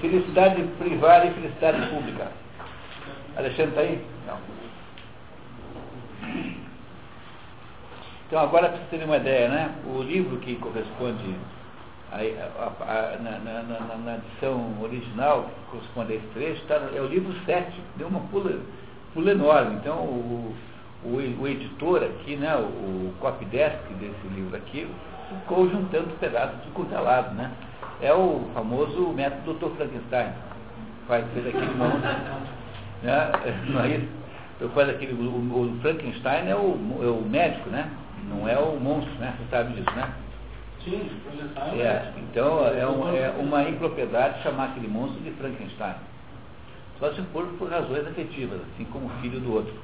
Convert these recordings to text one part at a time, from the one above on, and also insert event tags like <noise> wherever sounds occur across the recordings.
Felicidade privada e felicidade pública. Alexandre está aí? Não. Então, agora para vocês terem uma ideia, né? O livro que corresponde a, a, a, na, na, na, na, edição original, que corresponde a esse trecho, tá, é o livro 7, deu uma pula, pula enorme. Então, o, o, o editor aqui, né, o, o desse livro aqui, ficou juntando pedaços de curtelado, né? É o famoso método Dr. Frankenstein. Faz ser aquele monstro. Né? <laughs> Não é isso? Eu faço aquele, o, o Frankenstein é o, é o médico, né? não é o monstro, né? Você sabe disso, né? Sim, é, é, então é, um, é, uma impropriedade chamar aquele monstro de Frankenstein. Só se for por razões afetivas, assim como o filho do outro.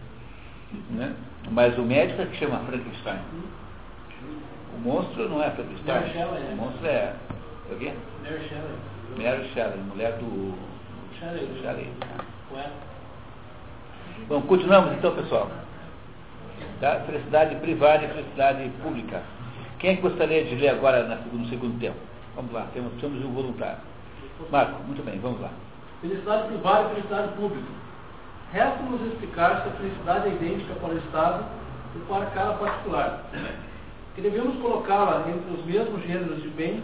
Né? Mas o médico é que chama Frankenstein. O monstro não é Frankenstein. O monstro é. Quê? Mary Shelley. Mary Shelley, mulher do. Shelley. Shelley. Bom, continuamos então, pessoal. Tá? Felicidade privada e felicidade pública. Quem é que gostaria de ler agora no segundo tempo? Vamos lá, temos, precisamos de um voluntário. Marco, muito bem, vamos lá. Felicidade privada e felicidade pública. Resta-nos explicar se a felicidade é idêntica para o Estado e para cada particular. Que devemos colocá-la entre os mesmos gêneros de bem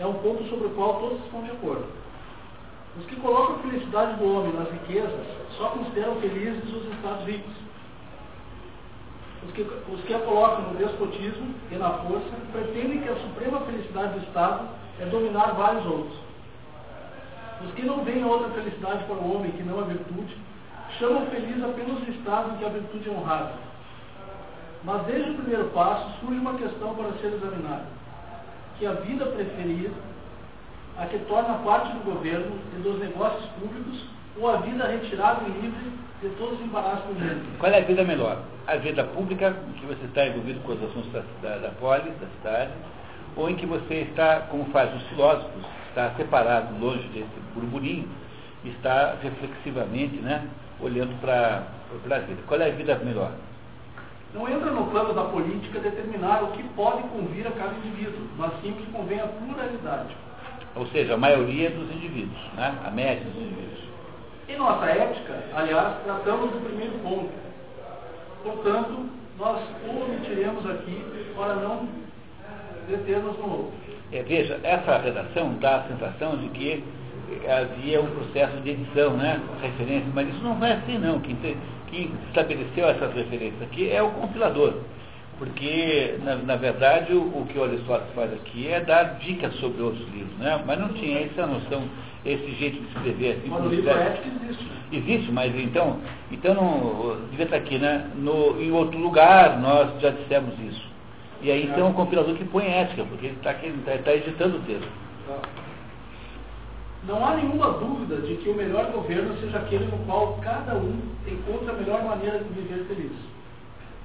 é um ponto sobre o qual todos estão de acordo. Os que colocam a felicidade do homem nas riquezas só consideram felizes os estados ricos os que, os que a colocam no despotismo e na força pretendem que a suprema felicidade do Estado é dominar vários outros. Os que não veem outra felicidade para o homem que não a virtude, chamam feliz apenas o estado em que a virtude é honrada. Mas desde o primeiro passo surge uma questão para ser examinada, que a vida preferida, a que torna parte do governo e dos negócios públicos, ou a vida retirada e livre de todos os embaraços do. Qual é a vida melhor? A vida pública, em que você está envolvido com os assuntos da, da, da polis, da cidade, ou em que você está, como fazem os filósofos, está separado, longe desse burburinho, está reflexivamente né, olhando para a vida. Qual é a vida melhor? Não entra no plano da política determinar o que pode convir a cada indivíduo, mas sim o que convém à pluralidade. Ou seja, a maioria dos indivíduos, né? a média dos indivíduos. Em nossa ética, aliás, tratamos do primeiro ponto. Portanto, nós o omitiremos aqui para não determos no outro. É, veja, essa redação dá a sensação de que havia um processo de edição, né? Referência, mas isso não vai assim não. Quem, quem estabeleceu essas referências aqui é o compilador. Porque, na, na verdade, o, o, que o Aristóteles faz aqui é dar dicas sobre outros livros, né? Mas não tinha essa noção esse jeito de escrever assim. Mas o livro ético existe. Existe, mas então, então não, devia estar aqui, né? No, em outro lugar nós já dissemos isso. E aí tem um compilador que põe ética, porque ele está tá, tá editando o texto. Não há nenhuma dúvida de que o melhor governo seja aquele no qual cada um encontra a melhor maneira de viver feliz.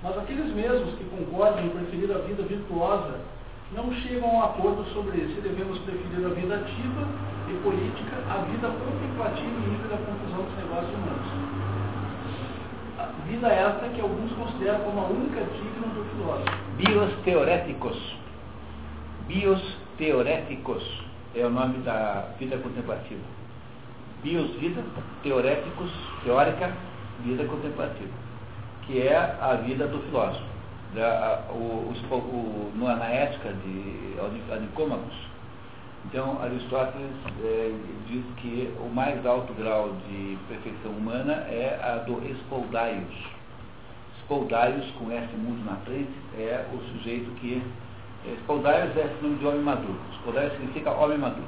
Mas aqueles mesmos que concordam em preferir a vida virtuosa não chegam a um acordo sobre se devemos preferir a vida ativa e política à vida contemplativa e livre da confusão dos negócios humanos. A vida esta que alguns consideram como a única digna do filósofo. Bios teoréticos. Bios teoréticos é o nome da vida contemplativa. Bios, vida, teoréticos, teórica, vida contemplativa, que é a vida do filósofo da, o, o, o, na ética de Nicômacos. Então, Aristóteles é, diz que o mais alto grau de perfeição humana é a do espoldaios. Espoldaios, com S mudo na frente, é o sujeito que... Espoldaios é sinônimo de homem maduro. Espoldaios significa homem maduro.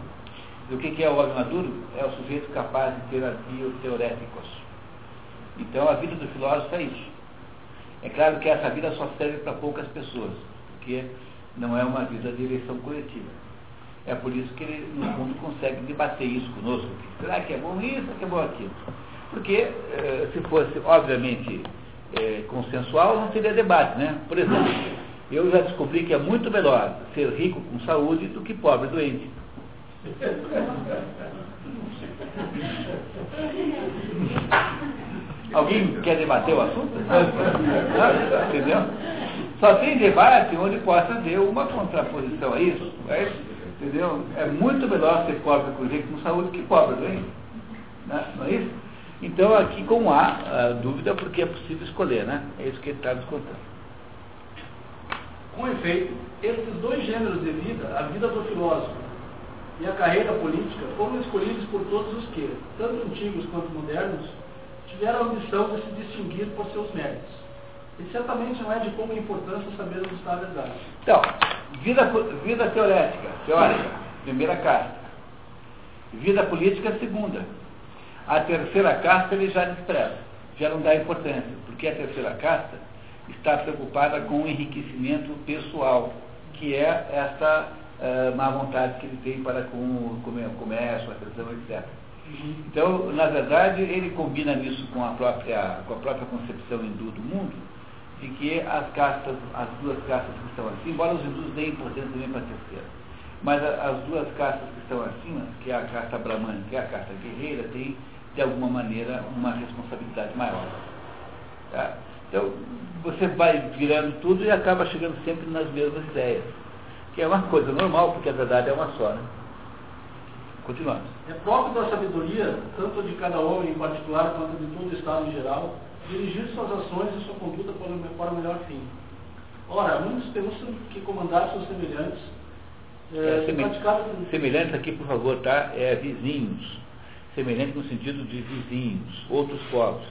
E o que, que é o homem maduro? É o sujeito capaz de ter avios teoréticos. Então, a vida do filósofo é isso é claro que essa vida só serve para poucas pessoas, porque não é uma vida de eleição coletiva. É por isso que ele, no fundo, consegue debater isso conosco. Será que é bom isso, será que é bom aquilo? Porque, eh, se fosse, obviamente, eh, consensual, não teria debate, né? Por exemplo, eu já descobri que é muito melhor ser rico com saúde do que pobre doente. Alguém quer debater o assunto? Entendeu? Só tem debate onde possa haver uma contraposição a isso. É Entendeu? É muito melhor ser pobre com gente com saúde que pobre doente. Né? Não é isso? Então aqui com há dúvida porque é possível escolher, né? É isso que ele está nos contando. Com efeito, esses dois gêneros de vida, a vida do filósofo e a carreira política, foram escolhidos por todos os que, tanto antigos quanto modernos, tiveram a ambição de se distinguir por seus méritos. E certamente não é de pouca importância saber está a verdade. Então, vida, vida teorética, teórica, primeira casta. Vida política, segunda. A terceira casta ele já despreza, já não dá importância, porque a terceira casta está preocupada com o enriquecimento pessoal, que é essa uh, má vontade que ele tem para com o comércio, a atenção, etc. Uhum. Então, na verdade, ele combina isso com a própria, com a própria concepção hindu do mundo, de que as castas, as duas castas que estão acima, embora os hindus deem importância também para a terceira, mas as duas castas que estão acima, que é a casta brahmana e é a casta guerreira, têm, de alguma maneira, uma responsabilidade maior. Tá? Então, você vai virando tudo e acaba chegando sempre nas mesmas ideias, que é uma coisa normal, porque a verdade é uma só. Né? Continuando. É próprio da sabedoria, tanto de cada homem em particular quanto de todo o Estado em geral, dirigir suas ações e sua conduta para o melhor fim. Ora, muitos pensam que comandar seus semelhantes é, é semelhantes aqui, por favor, tá? É vizinhos. Semelhante no sentido de vizinhos, outros povos.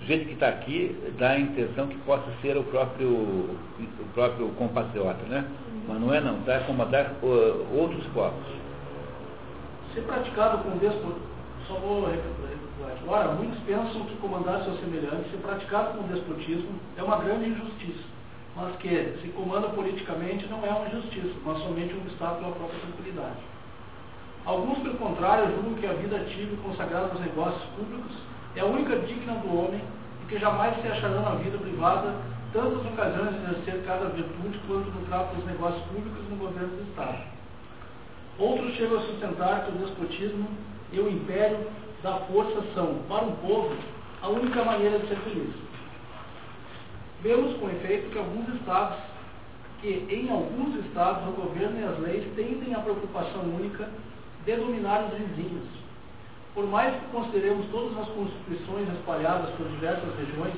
O jeito que está aqui dá a intenção que possa ser o próprio, o próprio compatriota, né? Mas não é não, está comandar uh, outros povos. Se praticado com despo... Só vou Ora, muitos pensam que comandar seus semelhantes, se praticado com despotismo, é uma grande injustiça, mas que, se comanda politicamente, não é uma injustiça, mas somente um obstáculo à própria tranquilidade. Alguns, pelo contrário, julgam que a vida ativa e consagrada aos negócios públicos é a única digna do homem e que jamais se acharão na vida privada tantas ocasiões de exercer cada virtude quanto no trato dos negócios públicos no governo do Estado. Outros chegam a sustentar que o despotismo e o império da força são, para um povo, a única maneira de ser feliz. Vemos com efeito que alguns estados, que em alguns estados o governo e as leis tendem a preocupação única de dominar os vizinhos. Por mais que consideremos todas as constituições espalhadas por diversas regiões,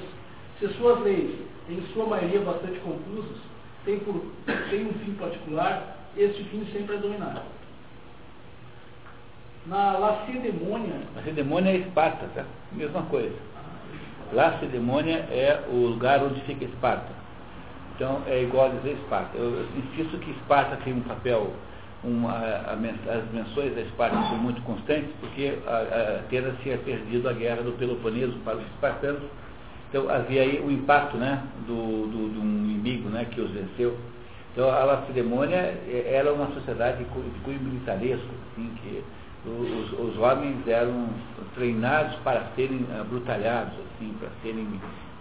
se suas leis, em sua maioria bastante confusas, têm, por, têm um fim particular, este fim sempre é dominar. Na Lacedemônia. Lacedemônia é Esparta, tá? Mesma coisa. Lacedemônia é o lugar onde fica Esparta. Então é igual a dizer Esparta. Eu insisto que Esparta tem um papel, uma, as menções da Esparta são muito constantes, porque a, Atenas tinha perdido a guerra do Peloponeso para os espartanos. Então havia aí o impacto né, do, do, um inimigo né, que os venceu. Então a Lacedemônia é, era uma sociedade de cunho militaresco, assim, que os, os homens eram treinados para serem abrutalhados, assim, para serem,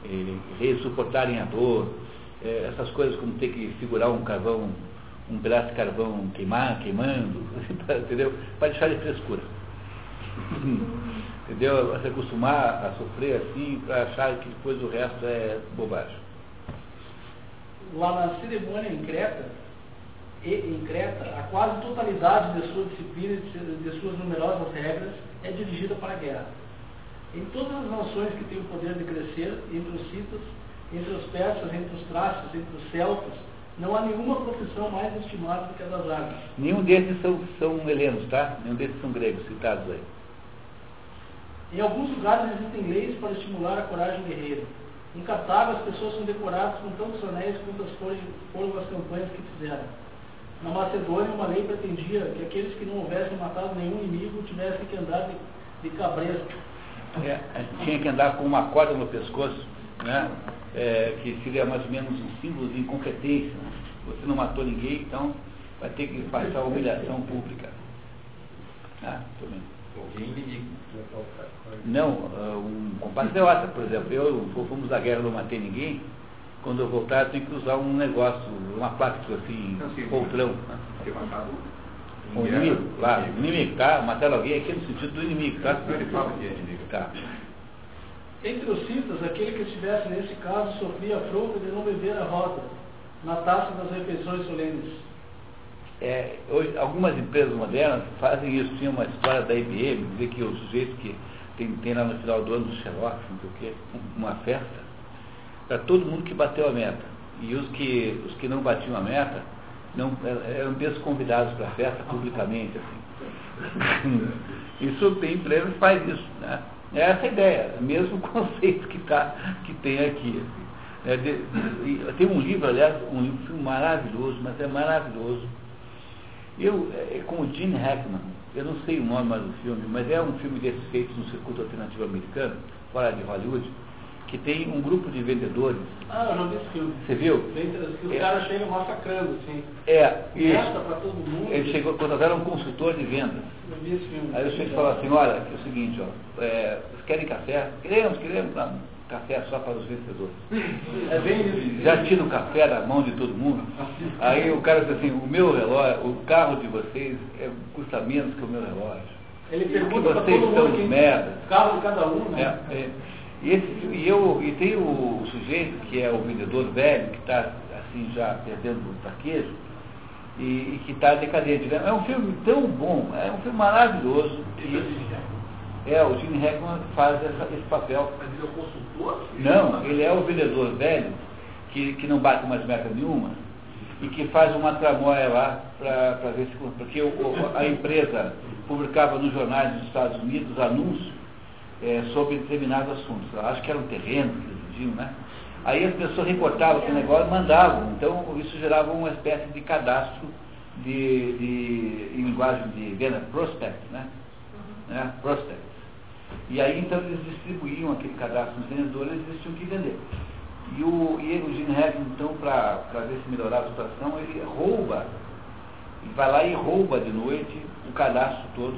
eh, suportarem a dor, eh, essas coisas como ter que segurar um carvão, um pedaço de carvão queimar, queimando, <laughs> entendeu? Para deixar de frescura. entendeu? Se acostumar a sofrer assim, para achar que depois o resto é bobagem. Lá na cerimônia em Creta, e em Creta, a quase totalidade de sua disciplina e de suas numerosas regras é dirigida para a guerra. Em todas as nações que têm o poder de crescer, entre os citas, entre os persas, entre os traços, entre os celtas, não há nenhuma profissão mais estimada do que a das armas. Nenhum desses são, são helenos, tá? Nenhum desses são gregos citados aí. Em alguns lugares existem leis para estimular a coragem guerreira. Em Cartago, as pessoas são decoradas com tantos anéis quanto foram as campanhas que fizeram. Na Macedônia, uma lei pretendia que aqueles que não houvessem matado nenhum inimigo tivessem que andar de, de cabresto. É, tinha que andar com uma corda no pescoço, né? É, que seria mais ou menos um símbolo de incompetência. Né? Você não matou ninguém, então vai ter que passar humilhação pública. Ah, Não, uh, um compatriota, por exemplo, eu fomos da guerra, não matei ninguém, quando eu voltar, eu tenho que usar um negócio, uma placa assim, poltrão. O inimigo, lá, o inimigo, tá? Matar alguém aqui no sentido do inimigo, tá? Ele fala que é inimigo. Tá. Entre os citas, aquele que estivesse nesse caso sofria a afronta de não beber a roda na taça das refeições solenes. É, hoje, algumas empresas modernas fazem isso. Tinha uma história da IBM, dizer que o sujeito que tem, tem lá no final do ano do Xerox, não sei o quê, uma festa, para todo mundo que bateu a meta. E os que, os que não batiam a meta não, eram desconvidados para a festa publicamente. Assim. <laughs> Isso tem empresas que faz isso. Né? É essa a ideia, o mesmo <laughs> conceito que, tá, que tem aqui. Assim. É, de, tem um livro, aliás, um filme maravilhoso, mas é maravilhoso. Eu, é, é com o Gene Hackman, eu não sei o nome mais do filme, mas é um filme desses feitos no circuito alternativo americano, fora de Hollywood, que tem um grupo de vendedores. Ah, eu não vi esse filme. Você viu? Os é, caras chegam massacrando, assim. É, isso. para todo mundo. Ele chegou, contrataram um consultor de vendas. Eu vi esse filme. Aí o sujeito falou assim, olha, é o seguinte, ó, é, vocês querem café? Queremos, queremos. Não, café só para os vencedores. <laughs> É bem isso. Já tira o café da mão de todo mundo. Aí o cara disse assim, o meu relógio, o carro de vocês é, custa menos que o meu relógio. Ele pergunta para vocês todo mundo merda. carro de cada um, né? É, é. E, esse, e, eu, e tem o sujeito que é o vendedor velho, que está assim já perdendo o traquejo, e, e que está decadente. Né? É um filme tão bom, é um filme maravilhoso. E, é, o Gene Hackman faz essa, esse papel. Mas ele é o consultor? Não, ele é o vendedor velho, que, que não bate mais meta nenhuma, e que faz uma tramóia lá para ver se. Porque o, a empresa publicava nos jornais dos Estados Unidos anúncios é, sobre determinados assuntos. Eu acho que era um terreno que eles vendiam, né? Aí as pessoas recortavam aquele negócio e mandavam. Então isso gerava uma espécie de cadastro de, de em linguagem de venda, prospect, né? Uhum. né? Prospect. E aí então eles distribuíam aquele cadastro nos vendedores e eles tinham que vender. E o, e o Gene Hackman, então, para ver se melhorar a situação, ele rouba, ele vai lá e rouba de noite o cadastro todo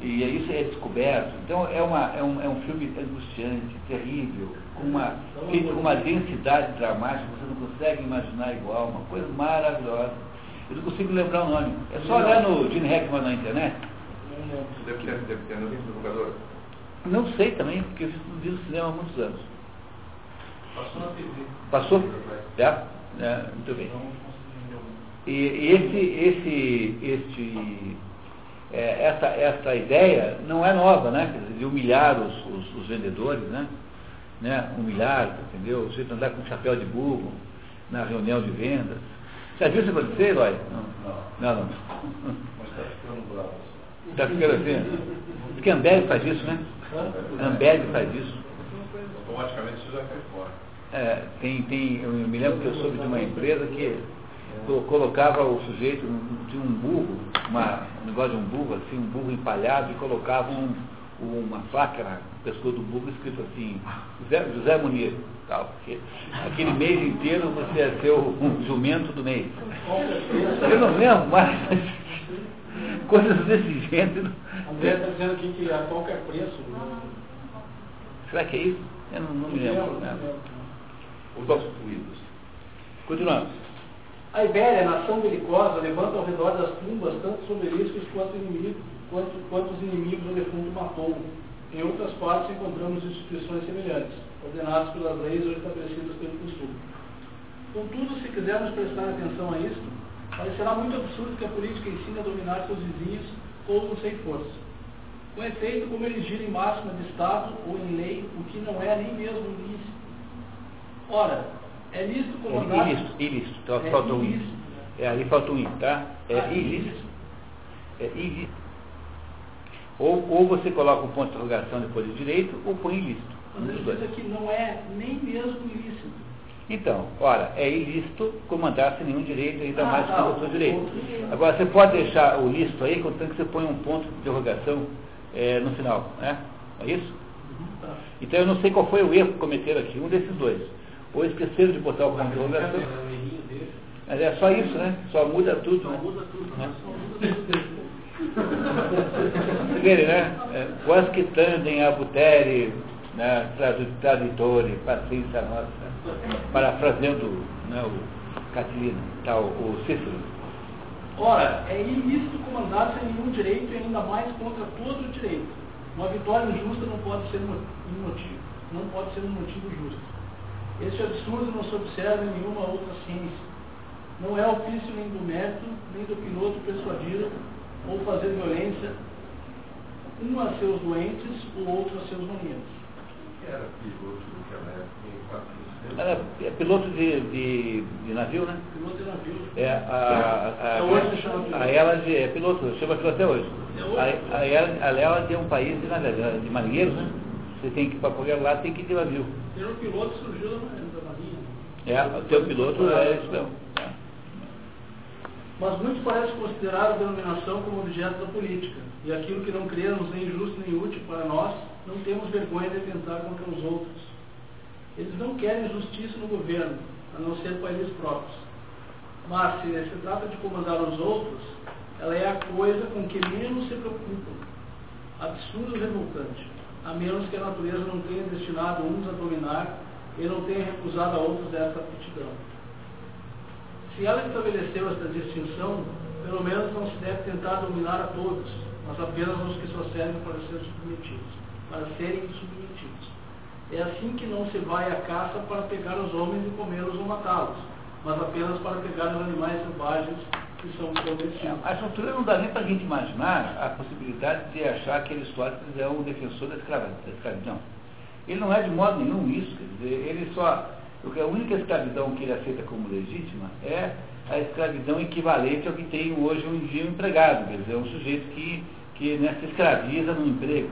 e isso é descoberto. Então é, uma, é, um, é um filme angustiante, terrível, com uma, feito com uma densidade dramática, você não consegue imaginar igual, uma coisa maravilhosa. Eu não consigo lembrar o nome. É só olhar no Gene Hackman na internet. Deve ter, deve ter no divulgador. Não sei também, porque eu vi no cinema há muitos anos. Passou na TV. Passou? É? é muito bem. E esse, esse, este é, essa, essa ideia não é nova, né? Dizer, de humilhar os, os, os, vendedores, né? né? Humilhar, entendeu? O jeito de andar com chapéu de burro na reunião de vendas. Já viu isso acontecer, Eloy? Não. Não, não. Mas está ficando bravo. Está ficando assim? Diz que Ambev faz isso, né? Ambev faz isso. Automaticamente isso já cai fora. É, tem, tem, eu me lembro que eu soube de uma empresa que colocava o sujeito de um burro, uma, um negócio de um burro, assim, um burro empalhado, e colocava um, uma placa no pescoço do burro escrito assim, José, José Munir, tal, porque aquele mês inteiro você ia ser o um jumento do mês. Eu não lembro mais, <laughs> coisas desse gênero. André está dizendo aqui que a qualquer preço. Será que é isso? Eu não, não me lembro. Né? Os Continuamos. A Ibéria, nação belicosa, levanta ao redor das tumbas tanto soberiscos quanto, inimigos, quanto, quanto os inimigos o defunto matou. Em outras partes encontramos instituições semelhantes, ordenadas pelas leis ou estabelecidas pelo costume. Contudo, se quisermos prestar atenção a isto, parecerá muito absurdo que a política ensine a dominar seus vizinhos ou sem força. Com efeito, como erigir em máxima de Estado ou em lei o que não é nem mesmo ilícito. Ora, é lícito comandar. É ilícito, ilícito. Então, é falta um i. É, ali falta um i, tá? É ah, ilícito. É ilícito. Ou, ou você coloca um ponto de interrogação depois de direito, ou põe ilícito. Mas ele diz que não é nem mesmo ilícito. Então, ora, é ilícito comandar sem nenhum direito, ainda ah, mais tá, com o seu direito. Agora, você é pode deixar o lícito aí, contanto que você põe um ponto de interrogação é, no final, né? É isso? Uhum, tá. Então, eu não sei qual foi o erro que cometeram aqui, um desses dois. Ou esqueceram de botar o ponto de interrogação. Mas é só isso, né? Só muda tudo. Só né? muda tudo, né? <laughs> Vocês verem, né? É, quase que tandem a butere, né? traditore, paciência nossa. Parafraseando né, o Catilina, tal, o Cícero. Ora, é ilícito comandar sem nenhum direito e ainda mais contra todo o direito. Uma vitória injusta não pode ser um motivo, não pode ser um motivo justo. Este absurdo não se observa em nenhuma outra ciência. Não é ofício nem do mérito, nem do piloto persuadir ou fazer violência, um a seus doentes, o outro a seus maníacos. Era piloto naquela época, Era é piloto de, de, de navio, né? Piloto de navio. É, a, a, É hoje chama piloto. a Ellad é piloto, chama piloto até hoje. É hoje. A, a, Ellad- a é um país de, de marinheiros, né? Você tem que, para poder lá, tem que ir de navio. Ter um piloto surgiu da Marinha. É, o teu piloto é isso mesmo. É. Mas muitos parecem considerar a denominação como objeto da política, e aquilo que não cremos nem justo nem útil para nós, não temos vergonha de tentar contra os outros. Eles não querem justiça no governo, a não ser para eles próprios. Mas, se se trata de comandar os outros, ela é a coisa com que menos se preocupam. Absurdo e revoltante, a menos que a natureza não tenha destinado uns a dominar e não tenha recusado a outros essa aptidão. Se ela estabeleceu esta distinção, pelo menos não se deve tentar dominar a todos, mas apenas os que só servem para ser submetidos, para serem submetidos. É assim que não se vai à caça para pegar os homens e comê-los ou matá-los, mas apenas para pegar os animais selvagens que são clandestinos. A estrutura não dá nem para a gente imaginar a possibilidade de achar que Aristóteles é um defensor da escravidão. Ele não é de modo nenhum isso, quer dizer, ele só. Porque a única escravidão que ele aceita como legítima é a escravidão equivalente ao que tem hoje um dia um empregado, quer dizer, é um sujeito que, que né, se escraviza no emprego.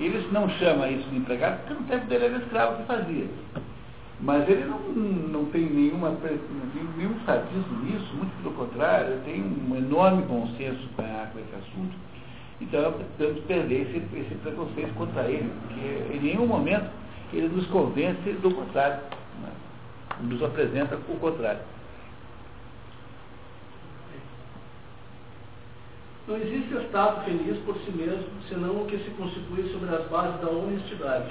Ele não chama isso de empregado porque no tempo dele era escravo que fazia. Mas ele não, não tem nenhuma, nenhum sadismo nisso, muito pelo contrário, ele tem um enorme bom senso com a- com esse assunto. Então, temos que perder esse, esse preconceito contra ele, porque em nenhum momento ele nos convence do contrário, né? nos apresenta o contrário. Não existe Estado feliz por si mesmo, senão o que se constitui sobre as bases da honestidade.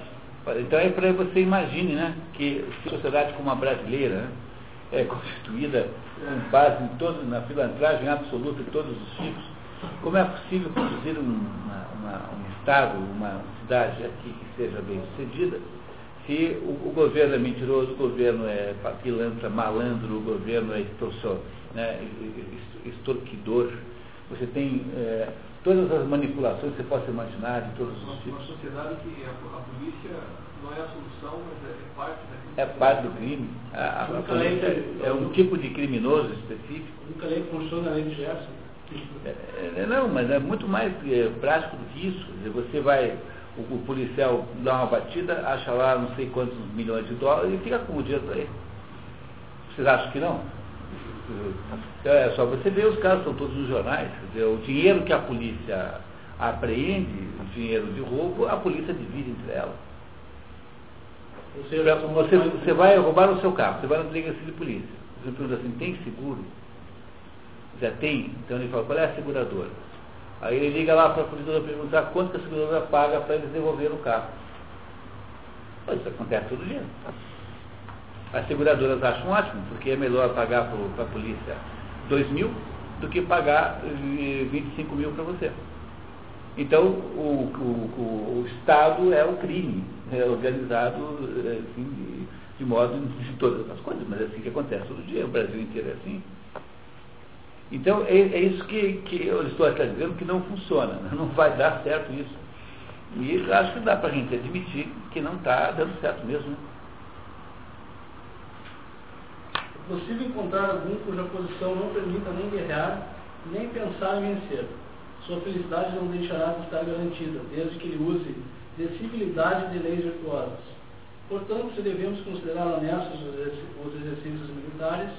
Então é para você imagine, né, que se a sociedade como a brasileira né, é constituída com base em todo, na filantragem absoluta de todos os tipos, como é possível produzir um, uma- uma- um Estado, uma cidade aqui que seja bem sucedida, se o, o governo é mentiroso, o governo é pilantra, malandro, o governo é extorsor, né, ex- extorquidor, você tem eh, todas as manipulações que você possa imaginar de todos os Uma, tipos. uma sociedade que a, a polícia não é a solução, mas é, é parte da É parte do crime. A, a- a polícia é um tipo de criminoso específico. Nunca lei funciona a lei de Gerson. É, não, mas é muito mais é, prático do que isso. Dizer, você vai, o, o policial dá uma batida, acha lá não sei quantos milhões de dólares e fica com o dinheiro para ele. Vocês acham que não? Então, é só você ver, os casos estão todos nos jornais. Dizer, o dinheiro que a polícia apreende, o dinheiro de roubo, a polícia divide entre ela. Ou Pra- seja, Você, você vai roubar o seu carro, você vai na delegacia de polícia. Você pergunta assim, tem seguro? Já tem? Então ele fala, qual é a seguradora? Aí ele liga lá para a polícia perguntar quanto a seguradora paga para eles devolver o carro. Isso acontece todo dia. As seguradoras acham ótimo, porque é melhor pagar para a polícia 2 mil do que pagar eh, 25 mil para você. Então, o, o- o- Estado é o crime, é organizado eh, assim, de, de modo de todas as coisas, mas é assim que acontece todo dia, o Brasil inteiro é assim. Então, é, é isso que, que eu estou está dizendo que não funciona, né? não vai dar certo isso. E acho que dá para a gente admitir que não está dando certo mesmo. né? É possível encontrar algum cuja posição não permita nem guerrear, nem pensar em vencer. Sua felicidade não deixará de estar garantida, desde que ele use de civilidade de leis virtuosas. Portanto, se devemos considerar honestos os exerc- os exercícios militares,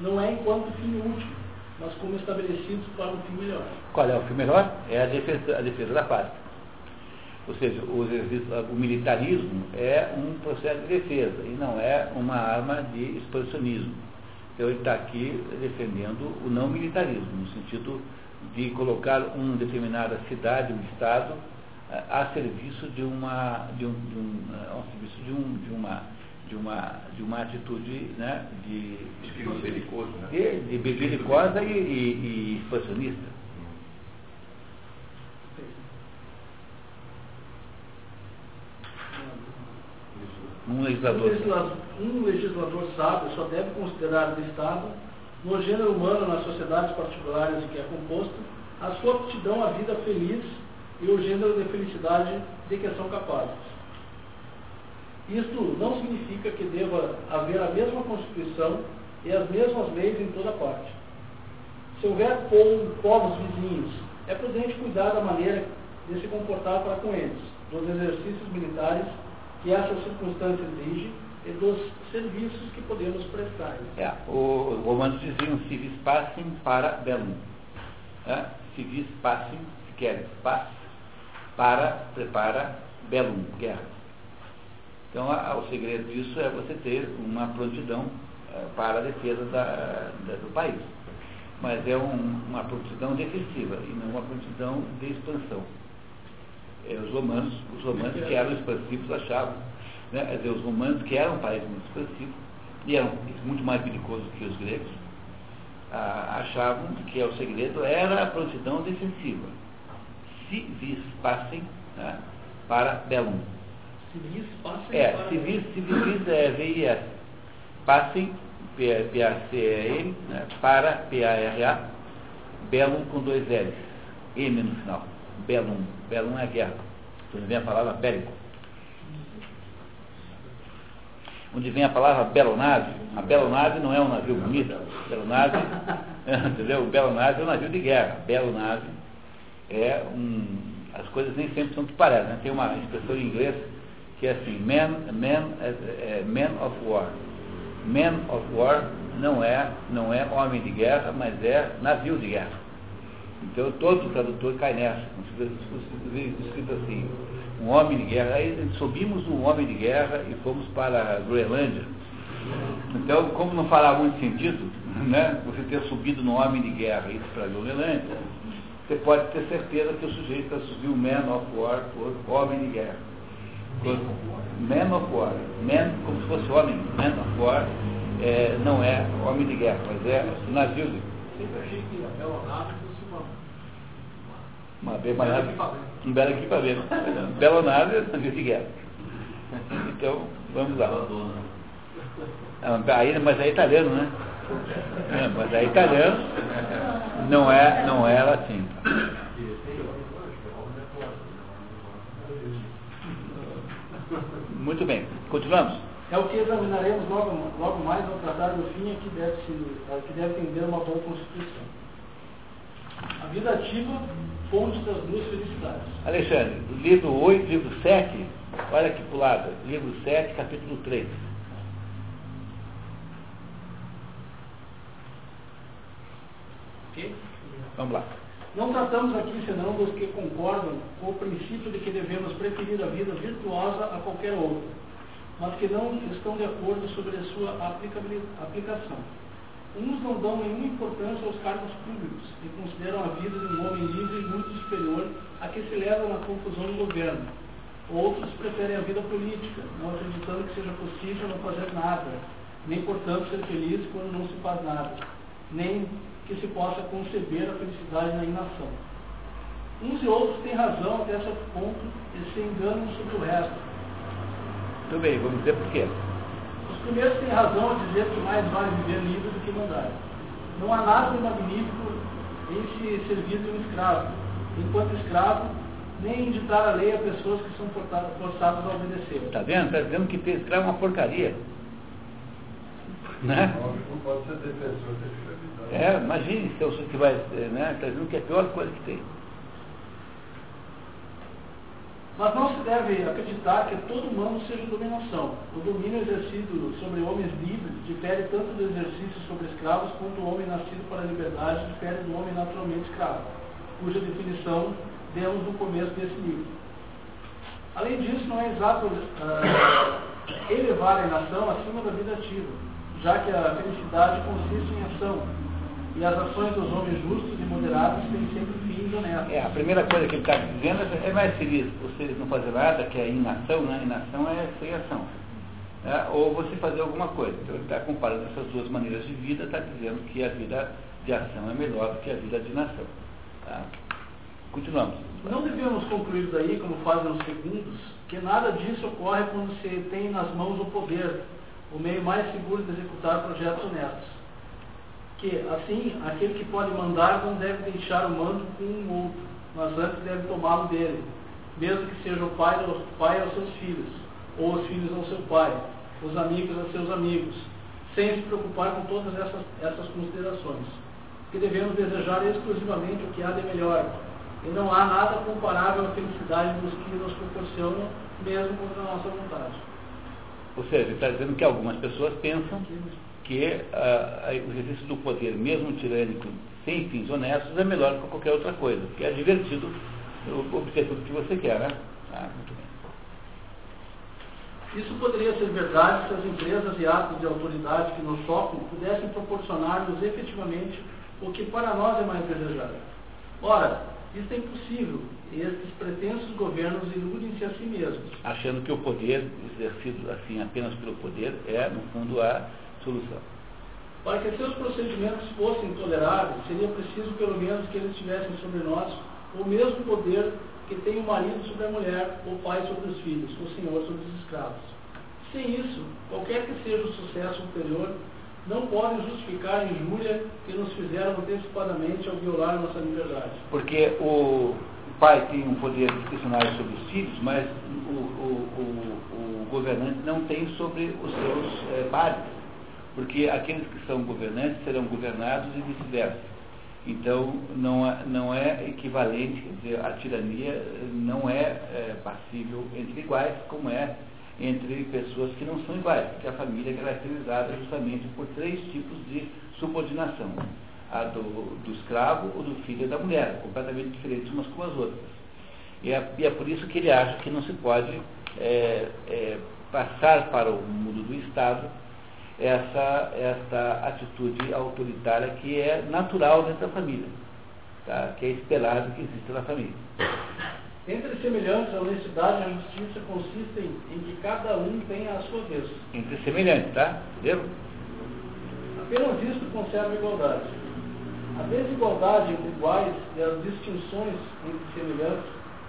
não é enquanto fim último, mas como estabelecidos para um fim melhor. Qual é o fim melhor? É a defesa, a defesa da paz. Ou seja, o militarismo é um processo de defesa e não é uma arma de expansionismo. Então ele está aqui defendendo o não militarismo, no sentido de colocar uma determinada cidade, um Estado, a serviço de uma, de um, de um, ao serviço de, um, de uma, de uma, de uma atitude né, de, belicoso, né? de, de belicosa e, e, e expansionista. Um Um legislador. legislador, um legislador sábio só deve considerar o Estado no gênero humano, nas sociedades particulares em que é composto, a sua aptidão à vida feliz e o gênero de felicidade de que são capazes. Isto não significa que deva haver a mesma Constituição e as mesmas leis em toda parte. Se houver povos vizinhos, é prudente cuidar da maneira de se comportar para com eles, dos exercícios militares que essa circunstância exige e dos serviços que podemos prestar. É, os romanos diziam civis passem para bellum. É, civis passem, se querem paz, para, prepara bellum, guerra. Então, a, o segredo disso é você ter uma prontidão é, para a defesa da, da, do país. Mas é um, uma prontidão defensiva e não uma prontidão de expansão. É, os romanos, os romanos que eram expansivos achavam, né, quer dizer, os romanos que eram um país muito expansivo e eram muito mais belicosos que os gregos, ah, achavam que o segredo era a prontidão defensiva. Se vis passem né, para bellum Civis passem é, para... civis, civis é VIS. Passem, P-A-C-E-M, né, para P-A-R-A, Bellum com dois L's, M no final. Bellum. Bellum é guerra. Onde vem a palavra bélico. Onde vem a palavra belonave. A belonave não é um navio bonito. Belonave, <laughs> entendeu? Belonave é um navio de guerra. Belonave é um. As coisas nem sempre são que parecem. Né? Tem uma expressão em inglês que é assim, man, man, é, é, man of war. Man of war não é, não é homem de guerra, mas é navio de guerra. Então todo tradutor cai nessa. Escrito assim, um homem de guerra. Aí subimos um homem de guerra e fomos para a Groenlândia. Então, como não fará muito sentido, <laughs> né, você ter subido no homem de guerra e ido para a Groenlândia, você pode ter certeza que o sujeito subiu man of war por homem de guerra. Man of War. Man, como se fosse homem. Man of War é, não é homem de guerra, mas é navio de uma, uma bem um belo nave, equipamento. um belo equipamento. Bela nave navio de guerra. Então, vamos lá. Ah, Aí, mas é italiano, né? É, mas é italiano, não é, não é latim. Muito bem, continuamos? É o que examinaremos logo, logo mais ao tratar do fim a que deve, se, a que deve tender uma boa constituição. A vida ativa, fonte das duas felicidades. Alexandre, livro 8, livro 7, olha aqui para o lado, livro 7, capítulo 3. Ok? Vamos lá. Não tratamos aqui senão dos que concordam com o princípio de que devemos preferir a vida virtuosa a qualquer outra, mas que não estão de acordo sobre a sua aplicação. Uns não dão nenhuma importância aos cargos públicos e consideram a vida de um homem livre muito superior à que se leva na confusão do governo. Outros preferem a vida política, não acreditando que seja possível não fazer nada, nem portanto ser feliz quando não se faz nada, nem que se possa conceber a felicidade na inação. Uns e outros têm razão até certo ponto e se enganam sobre o resto. Muito bem, vamos dizer por quê. Os primeiros têm razão a dizer que mais vale viver livre do que mandar. Não há nada de magnífico em se servir de um escravo, enquanto escravo, nem em ditar a lei a pessoas que são forçadas a obedecer. Está vendo? Está dizendo que ter escravo é uma porcaria. Né? Não pode ser defensor da escravidão. É, imagine se eu sou que vai, né? Está dizendo que é a pior coisa que tem. Mas não se deve acreditar que todo humano seja dominação. O domínio exercido sobre homens livres difere tanto do exercício sobre escravos quanto o homem nascido para a liberdade difere do homem naturalmente escravo, cuja definição demos no começo desse livro. Além disso, não é exato ah, elevar a nação acima da vida ativa, já que a felicidade consiste em ação, e as ações dos homens justos e moderados têm sempre fins honestos. É, a primeira coisa que ele está dizendo é mais feliz você não fazer nada, que é inação, né? Inação é sem ação. né? Ou você fazer alguma coisa. Então ele está comparando essas duas maneiras de vida, está dizendo que a vida de ação é melhor do que a vida de inação. Tá? Continuamos. Não devemos concluir daí, como fazem os segundos, que nada disso ocorre quando se tem nas mãos o poder, o meio mais seguro de executar projetos honestos. Que, assim, aquele que pode mandar não deve deixar o mando com um outro, mas antes deve tomá-lo dele, mesmo que seja o pai, o pai aos seus filhos, ou os filhos ao seu pai, os amigos a seus amigos, sem se preocupar com todas essas, essas considerações. Que devemos desejar exclusivamente o que há de melhor, e não há nada comparável à felicidade dos que nos proporcionam, mesmo contra a nossa vontade. Ou seja, ele está dizendo que algumas pessoas pensam que uh, o exercício do poder, mesmo tirânico, sem fins honestos, é melhor que qualquer outra coisa, porque é divertido obter tudo que você quer, né? Ah, muito bem. Isso poderia ser verdade se as empresas e atos de autoridade que nos tocam pudessem proporcionar-nos efetivamente o que para nós é mais desejável. Ora, isso é impossível estes pretensos governos iludem-se a si mesmos. Achando que o poder exercido assim apenas pelo poder é, no fundo, a solução. Para que seus procedimentos fossem toleráveis, seria preciso pelo menos que eles tivessem sobre nós o mesmo poder que tem o marido sobre a mulher, o pai sobre os filhos, o senhor sobre os escravos. Sem isso, qualquer que seja o sucesso ulterior, não pode justificar a injúria que nos fizeram antecipadamente ao violar nossa liberdade. Porque o pai tem um poder discricionário sobre os filhos, mas o, o, o, o governante não tem sobre os seus é, pares. Porque aqueles que são governantes serão governados e vice-versa. Então, não é, não é equivalente, quer dizer, a tirania não é, é passível entre iguais, como é entre pessoas que não são iguais, porque a família é caracterizada justamente por três tipos de subordinação. A do, do escravo ou do filho da mulher, completamente diferentes umas com as outras. E é, e é por isso que ele acha que não se pode é, é, passar para o mundo do Estado essa, essa atitude autoritária que é natural dentro da família, tá? que é esperado que exista na família. Entre semelhantes, a honestidade e a justiça consistem em que cada um tenha a sua vez. Entre semelhantes, tá? Entendeu? Apenas isto conserva a igualdade. A desigualdade entre iguais e as distinções entre semelhantes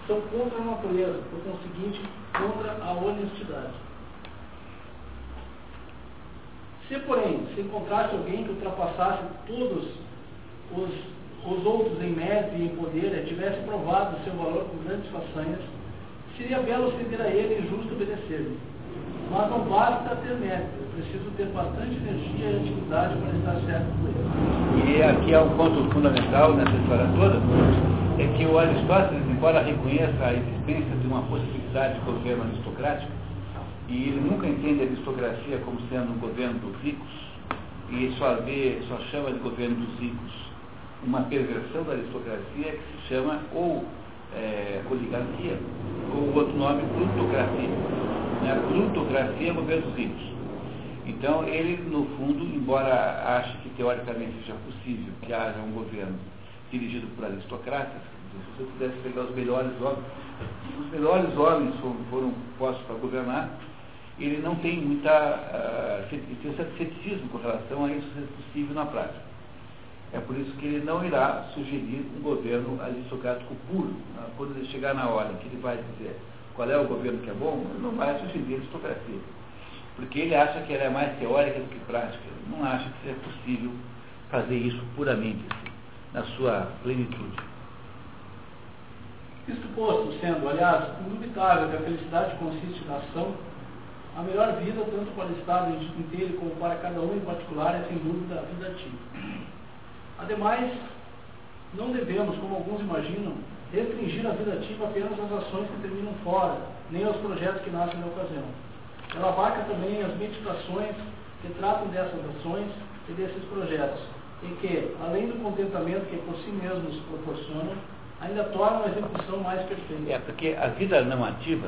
são contra a natureza, por conseguinte, contra a honestidade. Se, porém, se encontrasse alguém que ultrapassasse todos os, os outros em mérito e em poder, e tivesse provado o seu valor com grandes façanhas, seria belo ceder a ele e justo obedecer-lhe. Mas não basta ter mérito, é preciso ter bastante energia e atividade para estar certo com ele. E aqui há um ponto fundamental nessa história toda, é que o Aristóteles, embora reconheça a existência de uma possibilidade de governo aristocrático, e ele nunca entende a aristocracia como sendo um governo dos ricos, e só, vê, só chama de governo dos ricos uma perversão da aristocracia que se chama ou é, oligarquia, ou outro nome, plutocracia. Né? A plutocracia é governo dos ricos. Então, ele, no fundo, embora ache que teoricamente seja possível que haja um governo dirigido por aristocratas, se você pudesse pegar os melhores homens, os melhores homens foram, foram postos para governar, ele não tem muita uh, ceticismo com relação a isso ser possível na prática. É por isso que ele não irá sugerir um governo aristocrático puro. Né? Quando ele chegar na hora que ele vai dizer qual é o governo que é bom, ele não vai sugerir aristocracia. Porque ele acha que ela é mais teórica do que prática. Ele não acha que seja possível fazer isso puramente, assim, na sua plenitude. Isto posto, sendo, aliás, indubitável que a felicidade consiste na ação, a melhor vida, tanto para o Estado inteiro como para cada um em particular, é sem dúvida a vida ativa. Ademais, não devemos, como alguns imaginam, restringir a vida ativa apenas às ações que terminam fora, nem aos projetos que nascem na ocasião. Ela abarca também as meditações que tratam dessas ações e desses projetos, e que, além do contentamento que por si mesmos proporcionam, ainda tornam a execução mais perfeita. É, porque a vida não ativa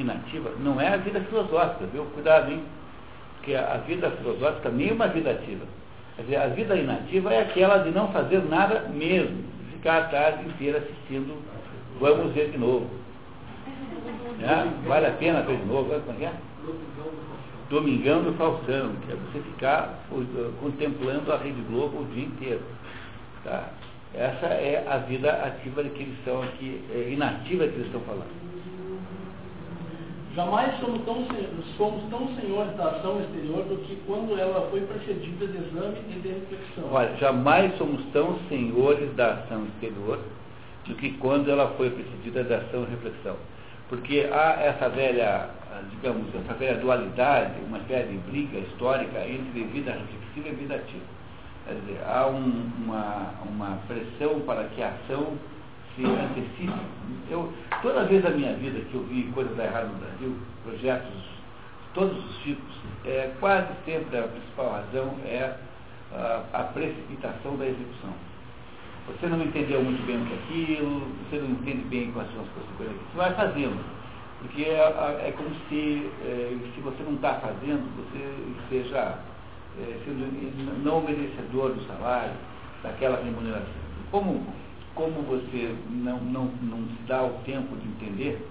inativa não é a vida filosófica, viu? Cuidado, hein? Porque a vida filosófica nem é uma vida ativa. Quer dizer, a vida inativa é aquela de não fazer nada mesmo, ficar a tarde inteira assistindo, vamos ver de novo. É? Vale a pena ver de novo, como é? Domingão do Faustão, que é você ficar contemplando a Rede Globo o dia inteiro. Tá? Essa é a vida ativa que eles estão aqui, é inativa que eles estão falando. Jamais somos tão, somos tão senhores da ação exterior do que quando ela foi precedida de exame e de reflexão. Olha, jamais somos tão senhores da ação exterior do que quando ela foi precedida da ação e reflexão. Porque há essa velha, digamos, essa velha dualidade, uma velha briga histórica entre vida reflexiva e vida ativa. Quer dizer, há um, uma, uma pressão para que a ação antecipe. Eu, toda vez da minha vida que eu vi coisas erradas no Brasil, projetos de todos os tipos, é, quase sempre a principal razão é a, a precipitação da execução. Você não entendeu muito bem o que é aquilo, você não entende bem quais são as consequências. Você vai fazendo. Porque é, é como se, é, se você não está fazendo, você seja é, não merecedor do salário, daquela remuneração. Como, como você não, não, não se dá o tempo de entender,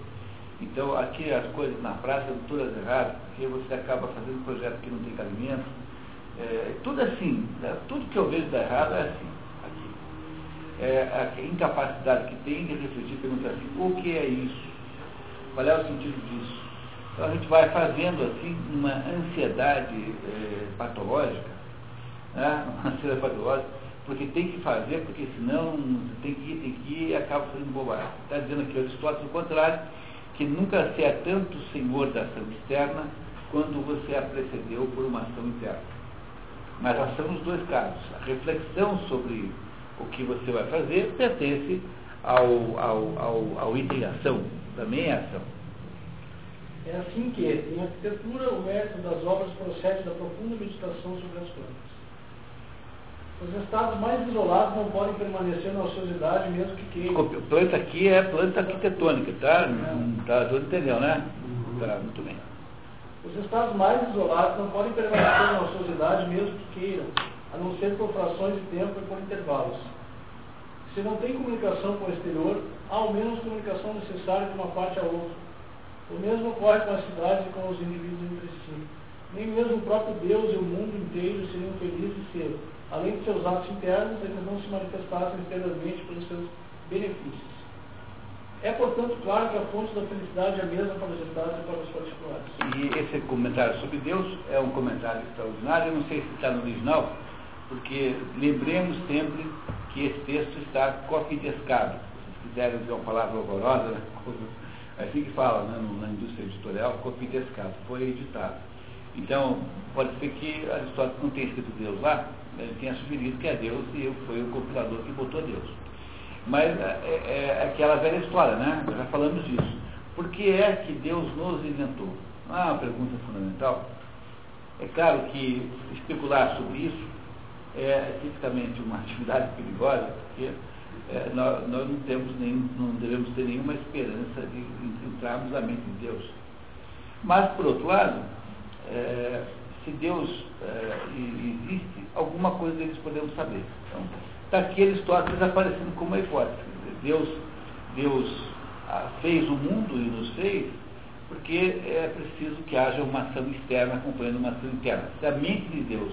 então aqui as coisas na prática são todas erradas, porque você acaba fazendo projeto que não tem cabimento. É, tudo assim, né? tudo que eu vejo dar errado é assim é, a incapacidade que tem de refletir perguntar assim, o que é isso? Qual é o sentido disso? Então a gente vai fazendo assim uma ansiedade é, patológica, né? <laughs> uma ansiedade patológica, porque tem que fazer, porque senão tem que ir, tem que ir e acaba fazendo bobagem. Está dizendo aqui Aristóteles o contrário, que nunca se é tanto senhor da ação externa quando você a precedeu por uma ação interna. Mas nós temos nos dois casos. A reflexão sobre o que você vai fazer pertence ao, ao, ao, ao item ação, também é ação. É assim que, em arquitetura, o mérito das obras procede da profunda meditação sobre as plantas. Os estados mais isolados não podem permanecer na ociosidade mesmo que queiram. Planta aqui é planta arquitetônica, tá? É. Tá, entendeu, né? Tá, muito bem. Os estados mais isolados não podem permanecer na ociosidade mesmo que queiram a não ser por frações de tempo e por intervalos. Se não tem comunicação com o exterior, há ao menos comunicação necessária de uma parte a outra. O mesmo ocorre com as cidades e com os indivíduos entre si. Nem mesmo o próprio Deus e o mundo inteiro seriam felizes se, além de seus atos internos, eles não se manifestassem exteriormente pelos seus benefícios. É, portanto, claro que a fonte da felicidade é a mesma para os estados e para os particulares. E esse comentário sobre Deus é um comentário extraordinário. Eu não sei se está no original, porque lembremos sempre que esse texto está copidescado. Se quiserem dizer uma palavra horrorosa, né? <laughs> é assim que fala né, na indústria editorial, copidescado, foi editado. Então, pode ser que Aristóteles não tenha escrito Deus lá, ele tenha sugerido que é Deus e eu foi o compilador que botou Deus. Mas é, é, é aquela velha história, né? Já falamos disso. Por que é que Deus nos inventou? Ah, uma pergunta fundamental. É claro que especular sobre isso é tipicamente uma <laughs> atividade perigosa, porque é, nós, nós, não temos nem, não devemos ter nenhuma esperança de entrarmos na mente de Deus. Mas, por outro lado, é, se Deus é, existe, alguma coisa deles podemos saber. Então, está aqui Aristóteles aparecendo como uma hipótese. Deus, Deus ah, fez o mundo e nos fez porque é preciso que haja uma ação externa acompanhando uma ação interna. Se a mente de Deus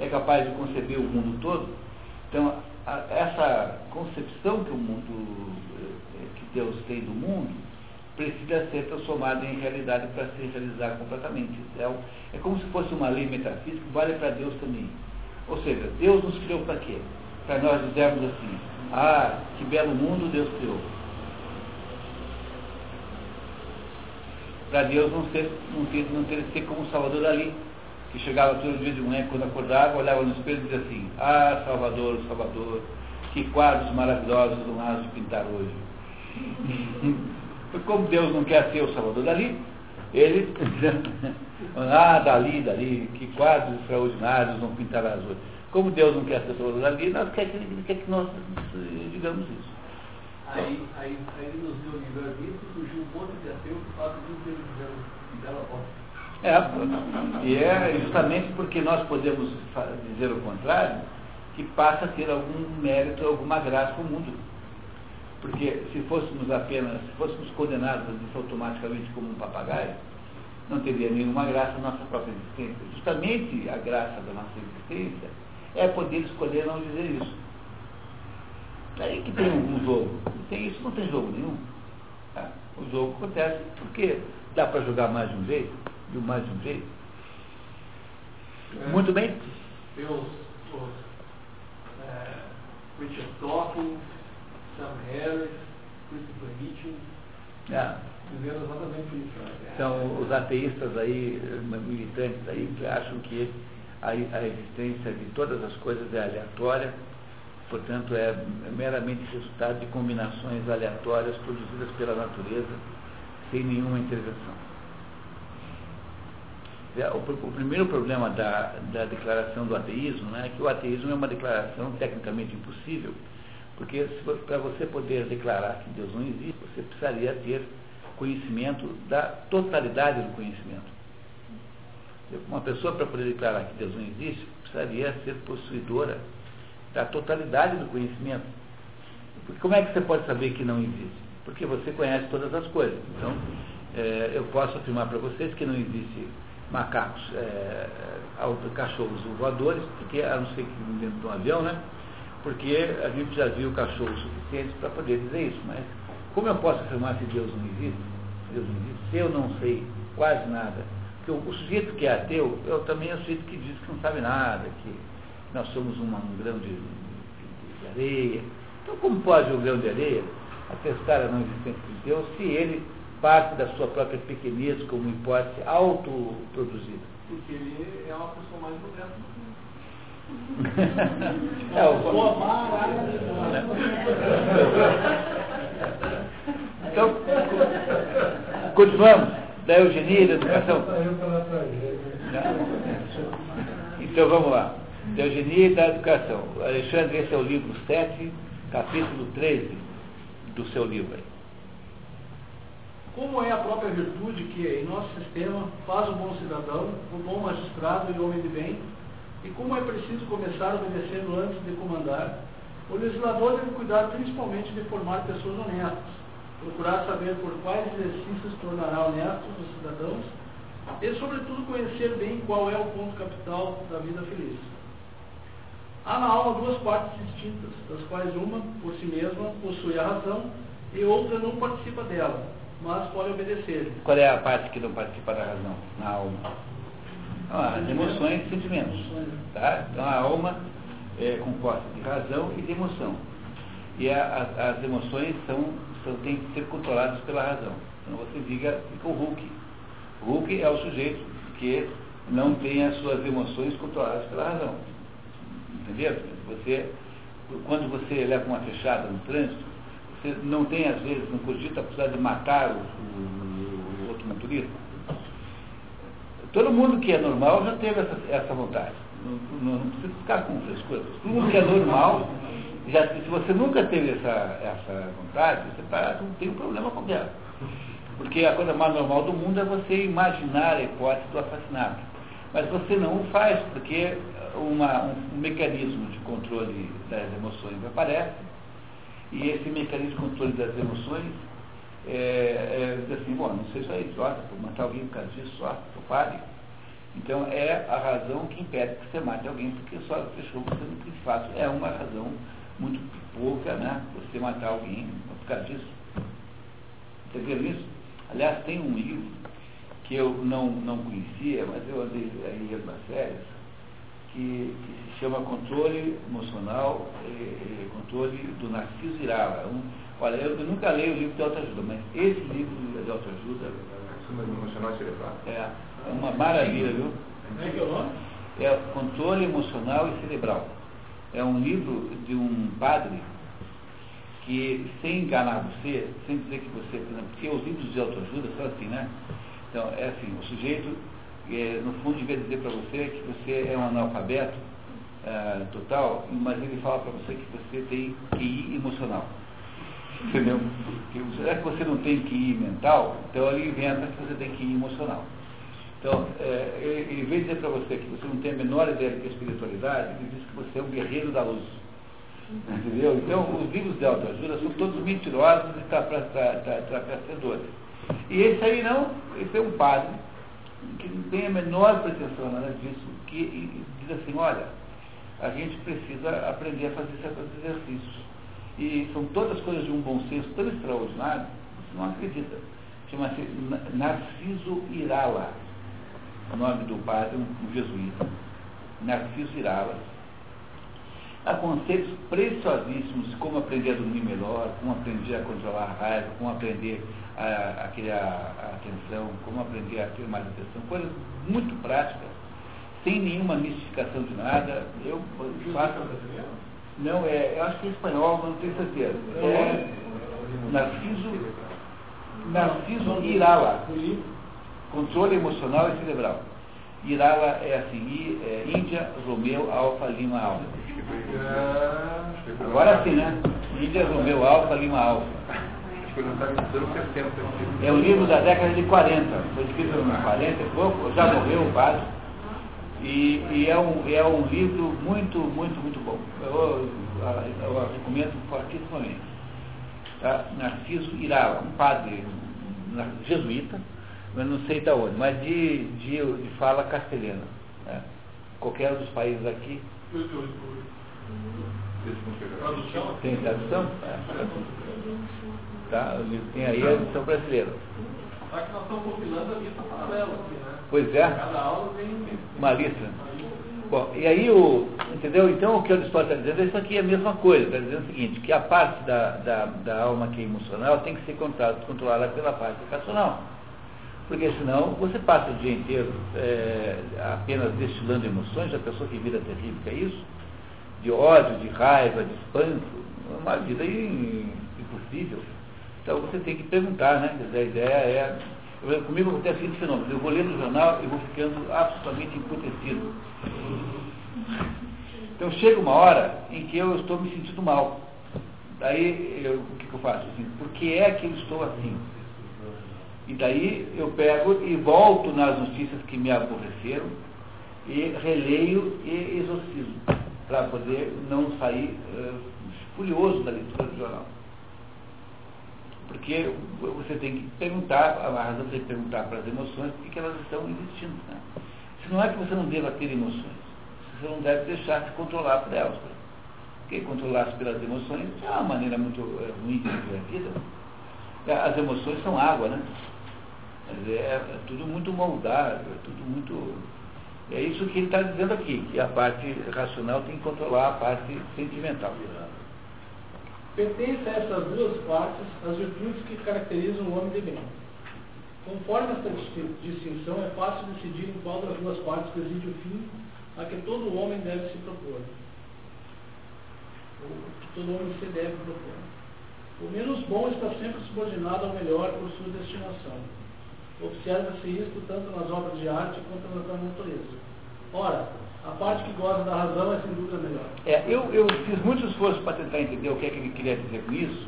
é capaz de conceber o mundo todo. Então, a, essa concepção que o mundo, eh, que Deus tem do mundo, precisa ser transformada em realidade para se realizar completamente. É, é como se fosse uma lei metafísica vale para Deus também. Ou seja, Deus nos criou para quê? Para nós dizermos assim, ah, que belo mundo Deus criou. Para Deus não, ser, não, ter, não ter ser como Salvador ali que chegava todo dia de manhã, quando acordava, olhava no espelho e dizia assim, ah, Salvador, Salvador, que quadros maravilhosos do Maso pintar hoje. <laughs> Como Deus não quer ser o Salvador dali, ele, <laughs> ah, dali, dali, que quadros extraordinários vão pintar as hoje. Como Deus não quer ser o Salvador dali, nós quer que, quer que nós digamos isso. Aí, aí, aí nos deu o livre-arbítrio e surgiu um monte de ateu que fala que não teve bela bosta. É, e é justamente porque nós podemos dizer o contrário que passa a ter algum mérito, alguma graça no mundo. Porque se fôssemos apenas, se fôssemos condenados a automaticamente como um papagaio, não teria nenhuma graça na nossa própria existência. Justamente a graça da nossa existência é poder escolher não dizer isso. Aí que tem algum jogo. Tem isso, não tem jogo nenhum. Tá? O jogo acontece porque dá para jogar mais de um jeito, de mais de um jeito. É. Muito bem. Tem os, os é, Sam Harris, Christopher Hitchens, É. dizendo exatamente isso. né? São os ateístas aí, militantes aí, que acham que a, a existência de todas as coisas é aleatória, portanto é meramente resultado de combinações aleatórias produzidas pela natureza, sem nenhuma intervenção. É, O, o primeiro problema da, da declaração do ateísmo né, é que o ateísmo é uma declaração tecnicamente impossível, porque para você poder declarar que Deus não existe, você precisaria ter conhecimento da totalidade do conhecimento. Uma pessoa, para poder declarar que Deus não existe, precisaria ser possuidora da totalidade do conhecimento. Porque como é que você pode saber que não existe? Porque você conhece todas as coisas. Então, é, eu posso afirmar para vocês que não existe macacos, é, cachorros voadores, porque a não ser que dentro de um avião, né? Porque a gente já viu cachorros suficientes para poder dizer isso. Mas como eu posso afirmar se Deus não existe? Deus não existe, se eu não sei quase nada. Porque o, o sujeito que é ateu, eu também é o sujeito que diz que não sabe nada, que nós somos uma, um grão de, de, de areia. Então como pode o grão de areia atestar a não existência de Deus se ele parte da sua própria pequenez como hipótese autoproduzida? Porque ele é uma pessoa mais que É, o- Então, continuamos da eugenia e da educação. Então vamos lá. Da eugenia e da educação. Alexandre, esse é o livro 7, capítulo 13 do seu livro. Como é a própria virtude que, em nosso sistema, faz o bom cidadão, o bom magistrado e homem de bem, e como é preciso começar obedecendo antes de comandar, o legislador deve cuidar principalmente de formar pessoas honestas, procurar saber por quais exercícios tornará honestos os cidadãos e, sobretudo, conhecer bem qual é o ponto capital da vida feliz. Há na alma duas partes distintas, das quais uma, por si mesma, possui a razão e outra não participa dela, mas pode obedecer. Qual é a parte que não participa da razão na alma? Ah, as emoções e sentimentos. Tá? Então a alma é composta de razão e de emoção. E a- a- as emoções são, são, têm que ser controladas pela razão. Então você fica, fica o Hulk. O Hulk é o sujeito que não tem as suas emoções controladas pela razão. Entendeu? Você, quando você leva uma fechada no trânsito, você não tem, às vezes, não cogita a possibilidade de matar o, o- o outro motorista. Todo mundo que é normal já teve essa, essa vontade. Não, não- não precisa ficar com frescura. Todo mundo que é normal, já, se você nunca teve essa, essa vontade, você tá, tem um problema com ela. Porque a coisa mais normal do mundo é você imaginar a hipótese do assassinato. Mas você não o faz, porque uma- um, um mecanismo de controle das emoções aparece, e esse mecanismo de controle das emoções é, é diz assim, bom, não seja idiota, vou matar alguém por causa disso, só, eu pare. Então é a razão que impede que você mate alguém, porque só fechou você no fato é uma razão muito pouca, né? Você matar alguém por causa disso. Entenderam isso? Aliás, tem um livro que eu não, não conhecia, mas eu andei aí em umas férias, que, que se chama Controle Emocional, eh, eh, Controle do Narciso Irala. Um, olha, eu, eu nunca leio o livro de autoajuda, mas esse livro de autoajuda emocional e cerebral. é, é uma maravilha, viu? É é? É Controle Emocional e Cerebral. É um livro de um padre que, sem enganar você, sem dizer que você, por exemplo, porque os livros de autoajuda são assim, né? Então, é assim, o sujeito, é, no fundo, devia dizer para você que você é um analfabeto ah, total, mas ele fala para você que você tem QI emocional. Entendeu? Será que você não tem QI mental? Então ele inventa que você tem QI emocional. Então, é, ele, em vez de dizer para você que você não tem a menor ideia do que é espiritualidade, ele diz que você é um guerreiro da luz. Entendeu? Então, os livros de autoajuda são todos mentirosos e tra- tra- tra- tra- trapacedores. E esse aí não, esse é um padre que não tem a menor pretensão nada disso, que diz assim, olha, a gente precisa aprender a fazer certos exercícios. E são todas coisas de um bom senso tão extraordinário não acredita. Chama-se Narciso Irala, o nome do padre, um, um jesuíta. Narciso Irala. Há conceitos preciosíssimos de como aprender a dormir melhor, como aprender a controlar a raiva, como aprender a, a criar a atenção, como aprender a ter mais atenção, coisas muito práticas, sem nenhuma mistificação de nada. Eu faço. Não, é, eu acho que é espanhol, mas não tenho certeza. É Narciso, Narciso Irala. Controle emocional e cerebral. Irala é assim, I, é Índia, Romeu, Alfa, Lima, Alfa. Agora sim, né? Índia, Romeu, Alfa, Lima, Alfa. É um livro da década de 40, foi escrito nos 40 e pouco, já morreu o padre. E, e, é, um, é um livro muito, muito, muito bom. Eu, eu, eu recomendo fortissimamente. Tá? Narciso Irala, um padre jesuíta, mas não sei de onde, mas de, de, de fala castelhana. Né? Qualquer dos países aqui. Tem tradução? É. Tá? Tem aí a edição brasileira. Só que nós estamos compilando a lista paralela aqui, né? Pois é. Cada aula tem uma lista. Bom, e aí o. Entendeu? Então o que Aristóteles está dizendo é isso aqui é a mesma coisa. Está dizendo o seguinte, que a parte da, da, da alma que é emocional tem que ser controlada pela parte racional. Porque senão você passa o dia inteiro é, apenas destilando emoções, a pessoa que vida terrível é isso, de ódio, de raiva, de espanto, é uma vida impossível. Então você tem que perguntar, né? Dizer, a ideia é. Eu, comigo acontece o seguinte fenômeno, eu vou ler no jornal e vou ficando absolutamente emputecido. Então chega uma hora em que eu estou me sentindo mal. Daí eu, o que, que eu faço? Assim, por que é que eu estou assim? E daí eu pego e volto nas notícias que me aborreceram e releio e exorcizo, para poder não sair uh, furioso da leitura do jornal. Porque você tem que perguntar, a razão de perguntar para as emoções por que elas estão existindo. Né? Se não é que você não deva ter emoções, você não deve deixar se controlar por elas. Porque controlar-se pelas emoções é uma maneira muito é, ruim de viver a vida. As emoções são água, né? É, é tudo muito moldado, é tudo muito. É isso que ele está dizendo aqui, que a parte racional tem que controlar a parte sentimental. Pertence a essas duas partes as virtudes que caracterizam o homem de bem. Conforme esta distinção, é fácil decidir em qual das duas partes reside o fim a que todo homem deve se propor. Ou que todo homem se deve propor. O menos bom está sempre subordinado ao melhor por sua destinação. Observa-se isto tanto nas obras de arte quanto da natureza. Ora, a parte que goza da razão é sem dúvida melhor. É, eu, eu fiz muito esforço para tentar entender o que é que ele queria dizer com isso.